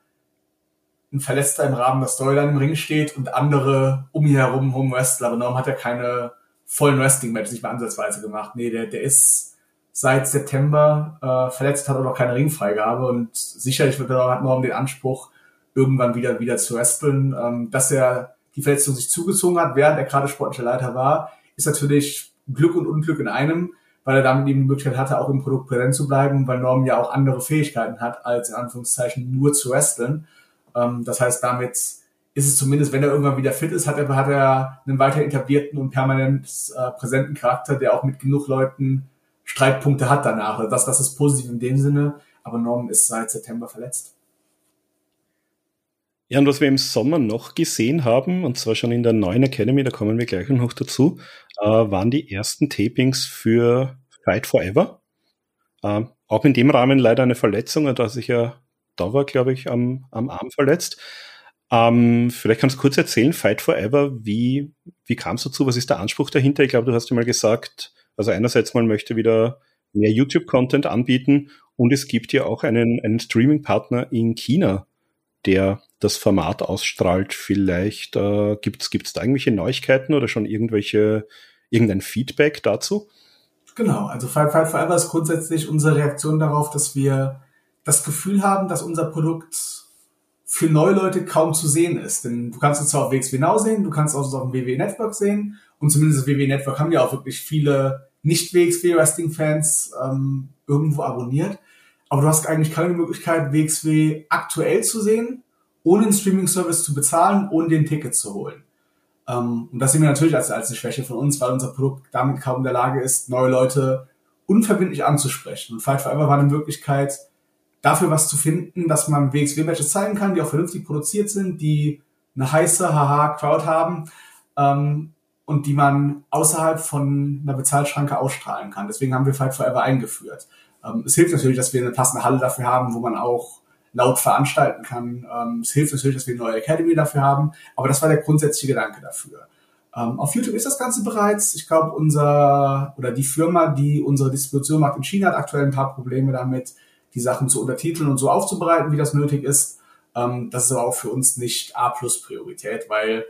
äh, ein Verletzter im Rahmen der Storyline im Ring steht und andere um ihn herum Home Wrestler. Aber Norm hat ja keine vollen Wrestling-Matches nicht mehr ansatzweise gemacht. Nee, der, der ist seit September äh, verletzt, hat auch noch keine Ringfreigabe und sicherlich wird er, hat Norm den Anspruch, irgendwann wieder, wieder zu wresteln. Ähm, dass er die Verletzung sich zugezogen hat, während er gerade sportlicher Leiter war, ist natürlich Glück und Unglück in einem weil er damit eben die Möglichkeit hatte, auch im Produkt präsent zu bleiben, weil Norm ja auch andere Fähigkeiten hat, als in Anführungszeichen nur zu wresteln. Ähm, das heißt, damit ist ist es zumindest, wenn er irgendwann wieder fit ist, hat er, hat er einen weiter etablierten und permanent äh, präsenten Charakter, der auch mit genug Leuten Streitpunkte hat danach. Das, das ist positiv in dem Sinne, aber Norman ist seit September verletzt. Ja, und was wir im Sommer noch gesehen haben, und zwar schon in der neuen Academy, da kommen wir gleich noch dazu, äh, waren die ersten Tapings für Fight Forever. Äh, auch in dem Rahmen leider eine Verletzung, da sich ja da war, glaube ich, am, am Arm verletzt. Ähm, vielleicht kannst du kurz erzählen, Fight Forever, wie, wie kam es dazu? Was ist der Anspruch dahinter? Ich glaube, du hast ja mal gesagt, also einerseits mal möchte wieder mehr YouTube-Content anbieten und es gibt ja auch einen, einen Streaming-Partner in China, der das Format ausstrahlt. Vielleicht äh, gibt es da irgendwelche Neuigkeiten oder schon irgendwelche, irgendein Feedback dazu? Genau, also Fight Fight Forever ist grundsätzlich unsere Reaktion darauf, dass wir das Gefühl haben, dass unser Produkt für neue Leute kaum zu sehen ist. Denn du kannst es zwar auf WXW Now sehen, du kannst es auch auf dem WWE Network sehen und zumindest das WWE Network haben ja auch wirklich viele nicht-WXW Wrestling Fans ähm, irgendwo abonniert. Aber du hast eigentlich keine Möglichkeit, WXW aktuell zu sehen, ohne einen Streaming-Service zu bezahlen, ohne den Ticket zu holen. Ähm, und das sehen wir natürlich als, als eine Schwäche von uns, weil unser Produkt damit kaum in der Lage ist, neue Leute unverbindlich anzusprechen. Und Fight Forever war eine Möglichkeit, dafür was zu finden, dass man WXW-Matches zeigen kann, die auch vernünftig produziert sind, die eine heiße Haha-Crowd haben ähm, und die man außerhalb von einer Bezahlschranke ausstrahlen kann. Deswegen haben wir Fight Forever eingeführt. Ähm, es hilft natürlich, dass wir eine passende Halle dafür haben, wo man auch laut veranstalten kann. Ähm, es hilft natürlich, dass wir eine neue Academy dafür haben, aber das war der grundsätzliche Gedanke dafür. Ähm, auf YouTube ist das Ganze bereits. Ich glaube, unser oder die Firma, die unsere Distribution macht in China, hat aktuell ein paar Probleme damit, die Sachen zu untertiteln und so aufzubereiten, wie das nötig ist. Ähm, das ist aber auch für uns nicht A-Plus-Priorität, weil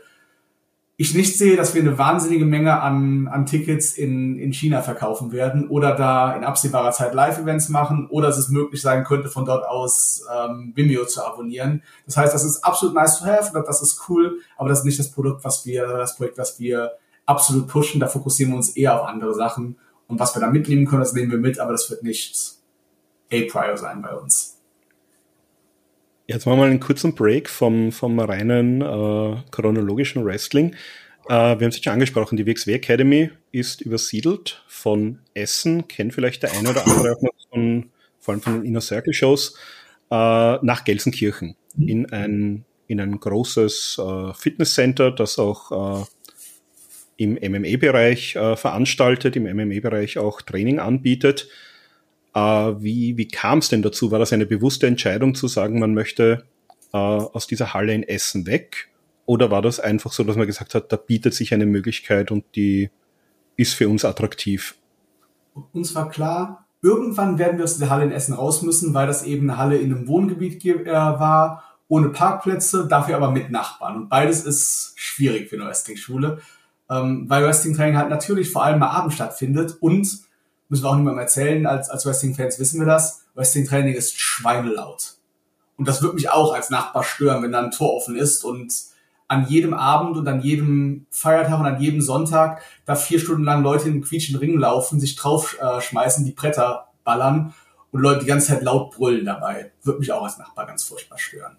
ich nicht sehe, dass wir eine wahnsinnige Menge an, an Tickets in, in China verkaufen werden oder da in absehbarer Zeit Live-Events machen oder dass es möglich sein könnte, von dort aus ähm, Vimeo zu abonnieren. Das heißt, das ist absolut nice to have, das ist cool, aber das ist nicht das Produkt, was wir, das Projekt, was wir absolut pushen. Da fokussieren wir uns eher auf andere Sachen. Und was wir da mitnehmen können, das nehmen wir mit, aber das wird nicht A-Prior sein bei uns. Jetzt machen wir mal einen kurzen Break vom, vom reinen äh, chronologischen Wrestling. Äh, wir haben es schon angesprochen, die WXW Academy ist übersiedelt von Essen, kennt vielleicht der eine oder andere auch noch von, vor allem von den Inner Circle Shows, äh, nach Gelsenkirchen in ein, in ein großes äh, Fitnesscenter, das auch äh, im MMA-Bereich äh, veranstaltet, im MMA-Bereich auch Training anbietet. Äh, wie wie kam es denn dazu? War das eine bewusste Entscheidung zu sagen, man möchte äh, aus dieser Halle in Essen weg? Oder war das einfach so, dass man gesagt hat, da bietet sich eine Möglichkeit und die ist für uns attraktiv? Uns war klar, irgendwann werden wir aus der Halle in Essen raus müssen, weil das eben eine Halle in einem Wohngebiet äh, war, ohne Parkplätze, dafür aber mit Nachbarn. Und beides ist schwierig für eine Wrestling-Schule, ähm, weil Wrestling-Training halt natürlich vor allem am Abend stattfindet und müssen wir auch niemandem erzählen, als, als Wrestling-Fans wissen wir das, Wrestling-Training ist schweinelaut. Und das wird mich auch als Nachbar stören, wenn da ein Tor offen ist und an jedem Abend und an jedem Feiertag und an jedem Sonntag da vier Stunden lang Leute in quietschen Ringen laufen, sich drauf äh, die Bretter ballern und Leute die ganze Zeit laut brüllen dabei. Wird mich auch als Nachbar ganz furchtbar stören.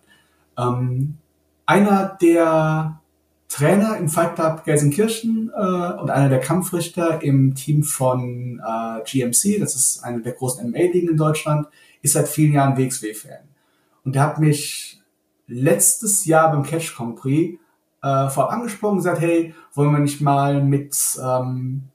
Ähm, einer der Trainer im Fight Club Gelsenkirchen äh, und einer der Kampfrichter im Team von äh, GMC, das ist eine der großen MMA-Ligen in Deutschland, ist seit vielen Jahren WXW-Fan. Und der hat mich letztes Jahr beim Catch Grand Prix äh, vorab angesprochen und gesagt, hey, wollen wir nicht mal mit ähm,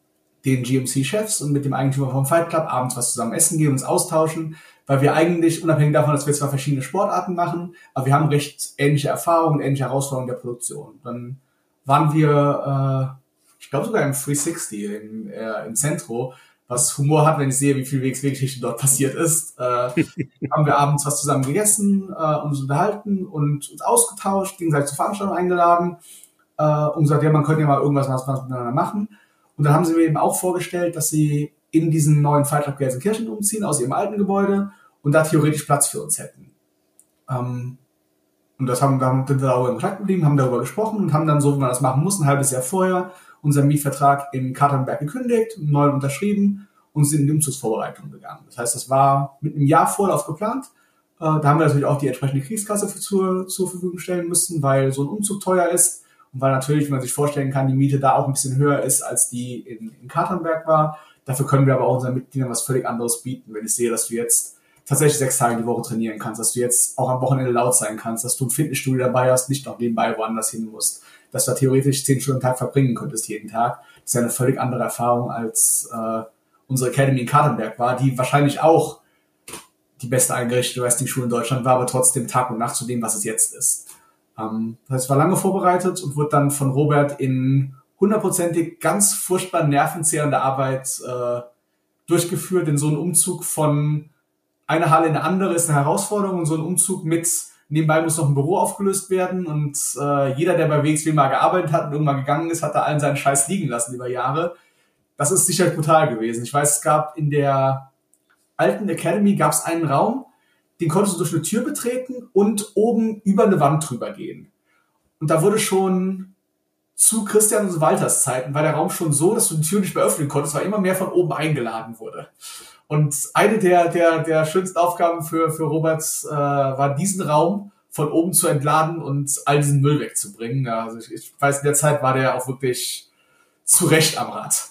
den GMC-Chefs und mit dem Eigentümer vom Fight Club abends was zusammen essen gehen, uns austauschen, weil wir eigentlich, unabhängig davon, dass wir zwar verschiedene Sportarten machen, aber wir haben recht ähnliche Erfahrungen, ähnliche Herausforderungen der Produktion. Dann waren wir, äh, ich glaube sogar im 360 im, äh, im Centro, was Humor hat, wenn ich sehe, wie viel WXW-Geschichte dort passiert ist. Äh, haben wir abends was zusammen gegessen, äh, uns unterhalten und uns ausgetauscht, gegenseitig zur Veranstaltung eingeladen äh, und gesagt, ja, man könnte ja mal irgendwas was, was miteinander machen. Und dann haben sie mir eben auch vorgestellt, dass sie in diesen neuen Fight Club Gelsenkirchen umziehen, aus ihrem alten Gebäude und da theoretisch Platz für uns hätten. Ähm, und das haben, dann sind wir darüber in Kontakt geblieben, haben darüber gesprochen und haben dann so, wie man das machen muss, ein halbes Jahr vorher unseren Mietvertrag in Katernberg gekündigt, neu unterschrieben und sind in die Umzugsvorbereitung gegangen. Das heißt, das war mit einem Jahr Vorlauf geplant. Äh, da haben wir natürlich auch die entsprechende Kriegskasse für, zur, zur Verfügung stellen müssen, weil so ein Umzug teuer ist und weil natürlich, wie man sich vorstellen kann, die Miete da auch ein bisschen höher ist, als die in, in Katernberg war. Dafür können wir aber auch unseren Mitgliedern was völlig anderes bieten. Wenn ich sehe, dass du jetzt tatsächlich sechs Tage die Woche trainieren kannst, dass du jetzt auch am Wochenende laut sein kannst, dass du ein Fitnessstudio dabei hast, nicht noch nebenbei woanders hin musst, dass du da theoretisch zehn Stunden Tag verbringen könntest jeden Tag. Das ist ja eine völlig andere Erfahrung als äh, unsere Academy in Kadenberg war, die wahrscheinlich auch die beste eingerichtete Wrestling-Schule in Deutschland war, aber trotzdem Tag und Nacht zu dem, was es jetzt ist. Ähm, das heißt, war lange vorbereitet und wurde dann von Robert in hundertprozentig ganz furchtbar nervenzehrende Arbeit äh, durchgeführt, in so einen Umzug von eine Halle in eine andere ist eine Herausforderung und so ein Umzug mit nebenbei muss noch ein Büro aufgelöst werden und äh, jeder, der bei WXW mal gearbeitet hat und irgendwann gegangen ist, hat da allen seinen Scheiß liegen lassen über Jahre. Das ist sicher brutal gewesen. Ich weiß, es gab in der alten Academy gab es einen Raum, den konntest du durch eine Tür betreten und oben über eine Wand drüber gehen. Und da wurde schon zu Christian und Walters Zeiten war der Raum schon so, dass du die Tür nicht mehr öffnen konntest, weil immer mehr von oben eingeladen wurde. Und eine der, der, der schönsten Aufgaben für, für Roberts äh, war, diesen Raum von oben zu entladen und all diesen Müll wegzubringen. Also ich, ich weiß, in der Zeit war der auch wirklich zu Recht am Rad.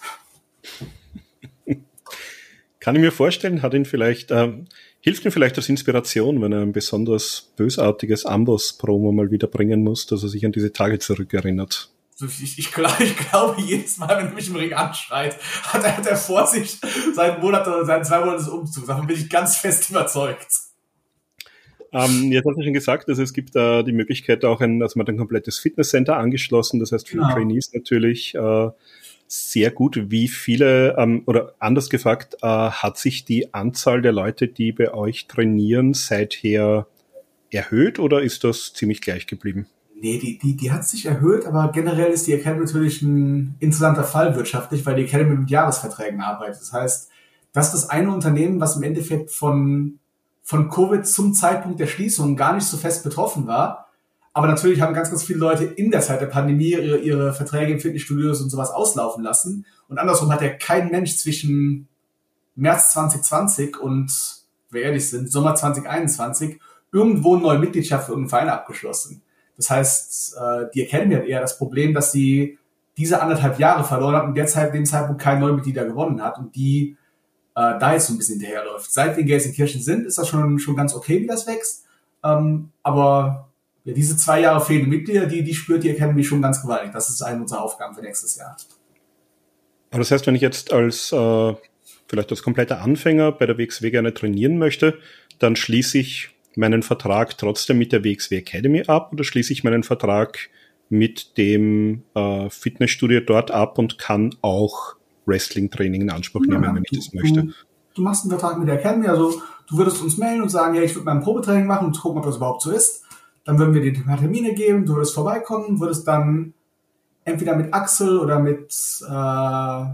Kann ich mir vorstellen, hat ihn vielleicht, äh, hilft ihm vielleicht als Inspiration, wenn er ein besonders bösartiges Amboss-Promo mal wieder bringen muss, dass er sich an diese Tage zurückerinnert ich, ich, glaube, ich glaube, jedes Mal, wenn er mich im Ring anschreit, hat er, hat er vor sich seinen Monat oder seinen zwei Monate des Umzugs. Davon bin ich ganz fest überzeugt. Ähm, jetzt hast du schon gesagt, dass es gibt äh, die Möglichkeit auch ein, also man hat ein komplettes Fitnesscenter angeschlossen, das heißt für genau. Trainees natürlich äh, sehr gut. Wie viele, ähm, oder anders gefragt, äh, hat sich die Anzahl der Leute, die bei euch trainieren, seither erhöht oder ist das ziemlich gleich geblieben? Nee, die, die, die hat sich erhöht, aber generell ist die Academy natürlich ein interessanter Fall wirtschaftlich, weil die Academy mit Jahresverträgen arbeitet. Das heißt, das ist das eine Unternehmen, was im Endeffekt von, von Covid zum Zeitpunkt der Schließung gar nicht so fest betroffen war. Aber natürlich haben ganz, ganz viele Leute in der Zeit der Pandemie ihre, ihre Verträge in Fitnessstudios und sowas auslaufen lassen. Und andersrum hat ja kein Mensch zwischen März 2020 und, wer ehrlich sind, Sommer 2021 irgendwo eine neue Mitgliedschaft für irgendeinen Verein abgeschlossen. Das heißt, äh, die Academy hat eher das Problem, dass sie diese anderthalb Jahre verloren hat und derzeit dem Zeitpunkt kein Neumitglieder gewonnen hat und die äh, da jetzt so ein bisschen hinterherläuft. Seit wir in Gelsenkirchen sind, ist das schon, schon ganz okay, wie das wächst. Ähm, aber ja, diese zwei Jahre fehlende Mitglieder, die, die spürt die Academy schon ganz gewaltig. Das ist eine unserer Aufgaben für nächstes Jahr. Aber das heißt, wenn ich jetzt als äh, vielleicht als kompletter Anfänger bei der WXW gerne trainieren möchte, dann schließe ich meinen Vertrag trotzdem mit der WXW Academy ab oder schließe ich meinen Vertrag mit dem äh, Fitnessstudio dort ab und kann auch Wrestling-Training in Anspruch nehmen, ja, wenn ich das möchte? Du, du, machst einen Vertrag mit der Academy, also du würdest uns melden und sagen, ja, ich würde mal ein Probetraining machen und gucken, ob das überhaupt so ist. Dann würden wir dir Termine geben, du würdest vorbeikommen, würdest dann entweder mit Axel oder mit äh,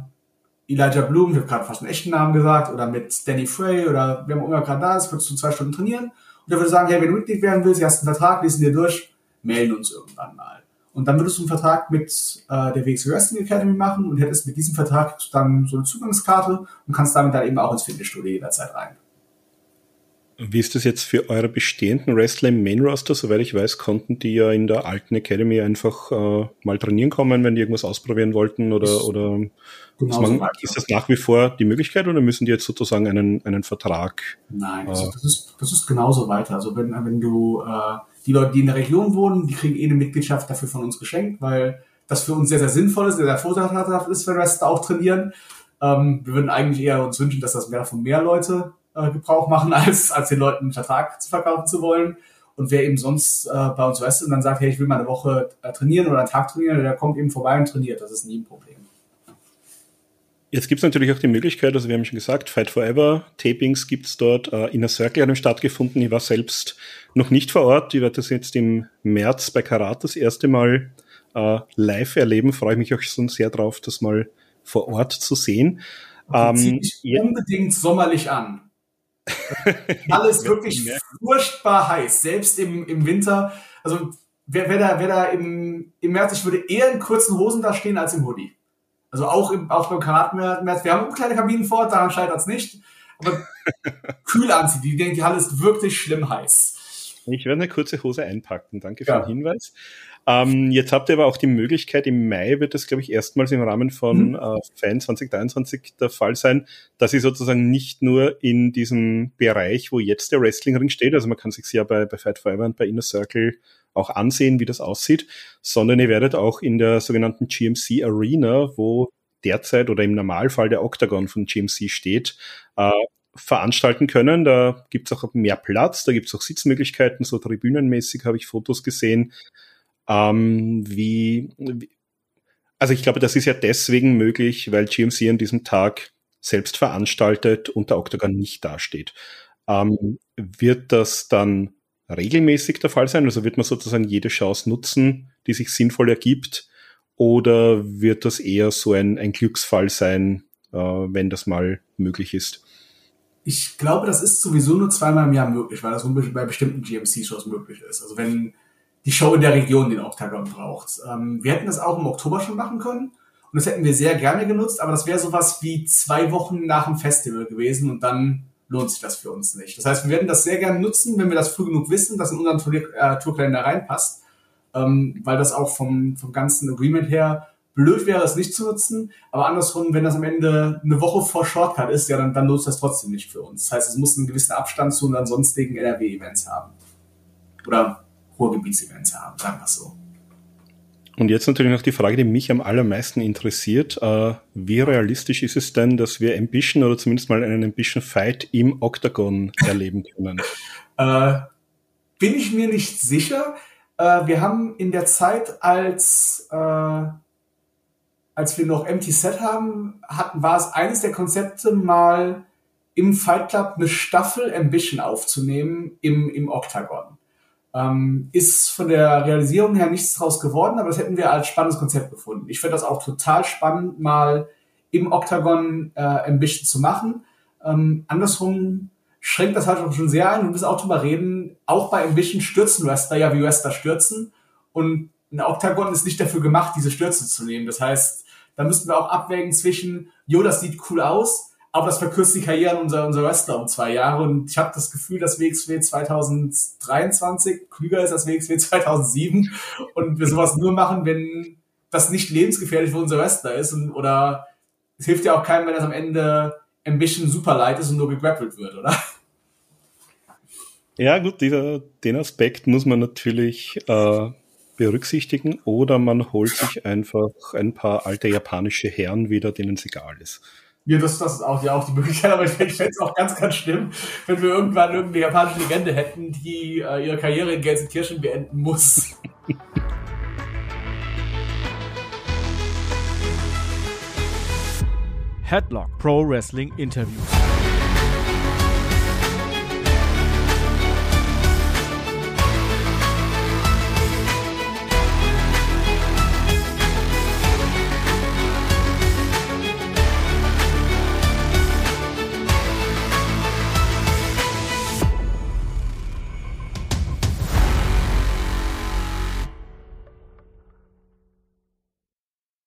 Elijah Bloom, ich habe gerade fast einen echten Namen gesagt, oder mit Danny Frey oder wer auch immer gerade da ist, würdest du zwei Stunden trainieren und der würde sagen, hey, wenn du Mitglied werden willst, hast einen Vertrag, lesen dir durch, melden uns irgendwann mal. Und dann würdest du einen Vertrag mit äh, der WXW Wrestling Academy machen und hättest mit diesem Vertrag dann so eine Zugangskarte und kannst damit dann eben auch ins Fitnessstudio jederzeit rein. Wie ist das jetzt für eure bestehenden Wrestler im Main Roster? Soweit ich weiß, konnten die ja in der alten Academy einfach äh, mal trainieren kommen, wenn die irgendwas ausprobieren wollten oder, oder genau man, so ist das nach wie vor die Möglichkeit oder müssen die jetzt sozusagen einen, einen Vertrag? Nein, äh, das, ist, das ist genauso weiter. Also wenn, wenn du äh, die Leute, die in der Region wohnen, die kriegen eh eine Mitgliedschaft dafür von uns geschenkt, weil das für uns sehr, sehr sinnvoll ist, sehr, sehr vorteilhaft ist, wenn Wrestler auch trainieren. Ähm, wir würden eigentlich eher uns wünschen, dass das mehr von mehr Leute äh, Gebrauch machen, als, als den Leuten einen Vertrag zu verkaufen zu wollen. Und wer eben sonst äh, bei uns wrestelt und dann sagt, hey, ich will mal eine Woche äh, trainieren oder einen Tag trainieren, der kommt eben vorbei und trainiert. Das ist nie ein Problem. Jetzt gibt es natürlich auch die Möglichkeit, also wir haben schon gesagt, Fight Forever, Tapings gibt's dort, äh, Inner Circle hat stattgefunden. Ich war selbst noch nicht vor Ort. Ich werde das jetzt im März bei Karat das erste Mal äh, live erleben. Freue mich auch schon sehr drauf, das mal vor Ort zu sehen. Ähm, unbedingt sommerlich an. Alles wirklich furchtbar heiß, selbst im, im Winter. Also wer, wer da, wer da im, im März, ich würde eher in kurzen Hosen da stehen als im Hoodie. Also auch, im, auch beim Karatmärz. Wir haben kleine Kabinen vor, daran scheitert es nicht. aber kühl anzieht. Die denkt, die Halle ist wirklich schlimm heiß. Ich werde eine kurze Hose einpacken. Danke für ja. den Hinweis. Ähm, jetzt habt ihr aber auch die Möglichkeit, im Mai wird das, glaube ich, erstmals im Rahmen von mhm. äh, Fan 2023 der Fall sein, dass ihr sozusagen nicht nur in diesem Bereich, wo jetzt der Wrestlingring steht, also man kann sich ja bei, bei Fight Forever und bei Inner Circle auch ansehen, wie das aussieht, sondern ihr werdet auch in der sogenannten GMC Arena, wo derzeit oder im Normalfall der Octagon von GMC steht, äh, veranstalten können. Da gibt es auch mehr Platz, da gibt es auch Sitzmöglichkeiten, so tribünenmäßig habe ich Fotos gesehen. Ähm, wie, also ich glaube, das ist ja deswegen möglich, weil GMC an diesem Tag selbst veranstaltet und der Octagon nicht dasteht. Ähm, wird das dann regelmäßig der Fall sein? Also wird man sozusagen jede Chance nutzen, die sich sinnvoll ergibt? Oder wird das eher so ein, ein Glücksfall sein, äh, wenn das mal möglich ist? Ich glaube, das ist sowieso nur zweimal im Jahr möglich, weil das bei bestimmten GMC-Shows möglich ist. Also wenn die Show in der Region den Octagon braucht. Ähm, wir hätten das auch im Oktober schon machen können und das hätten wir sehr gerne genutzt, aber das wäre sowas wie zwei Wochen nach dem Festival gewesen und dann lohnt sich das für uns nicht. Das heißt, wir werden das sehr gerne nutzen, wenn wir das früh genug wissen, dass in unseren Tour äh, Tourkalender reinpasst, ähm, weil das auch vom, vom ganzen Agreement her blöd wäre, es nicht zu nutzen. Aber andersrum, wenn das am Ende eine Woche vor Shortcut ist, ja, dann, dann lohnt das trotzdem nicht für uns. Das heißt, es muss einen gewissen Abstand zu unseren sonstigen NRW-Events haben. Oder Ruhrgebietsevents haben, sagen wir es so. Und jetzt natürlich noch die Frage, die mich am allermeisten interessiert. Äh, wie realistisch ist es denn, dass wir Ambition oder zumindest mal einen Ambition Fight im Octagon erleben können? äh, bin ich mir nicht sicher. Äh, wir haben in der Zeit, als, äh, als wir noch Empty Set haben, hatten, war es eines der Konzepte, mal im Fight Club eine Staffel Ambition aufzunehmen im, im Octagon. Ähm, ist von der Realisierung her nichts draus geworden, aber das hätten wir als spannendes Konzept gefunden. Ich finde das auch total spannend, mal im Octagon äh, Ambition zu machen. Ähm, andersrum schränkt das halt auch schon sehr ein. Wir müssen auch drüber reden, auch bei Ambition stürzen Wrestler ja wie Wrestler stürzen. Und ein Octagon ist nicht dafür gemacht, diese Stürze zu nehmen. Das heißt, da müssten wir auch abwägen zwischen, jo, das sieht cool aus, aber das verkürzt die Karriere unserer, unserer Wrestler um zwei Jahre. Und ich habe das Gefühl, dass WXW 2023 klüger ist als WXW 2007 und wir sowas nur machen, wenn das nicht lebensgefährlich für unser Wrestler ist. Und, oder es hilft ja auch keinem, wenn das am Ende bisschen super light ist und nur gegrappelt wird, oder? Ja, gut, dieser, den Aspekt muss man natürlich äh, berücksichtigen oder man holt sich einfach ein paar alte japanische Herren wieder, denen es egal ist. Ja, das, das ist auch, ja auch die Möglichkeit, aber ich fände es auch ganz, ganz schlimm, wenn wir irgendwann irgendeine japanische Legende hätten, die äh, ihre Karriere in Gelsenkirchen beenden muss. Headlock Pro Wrestling Interview.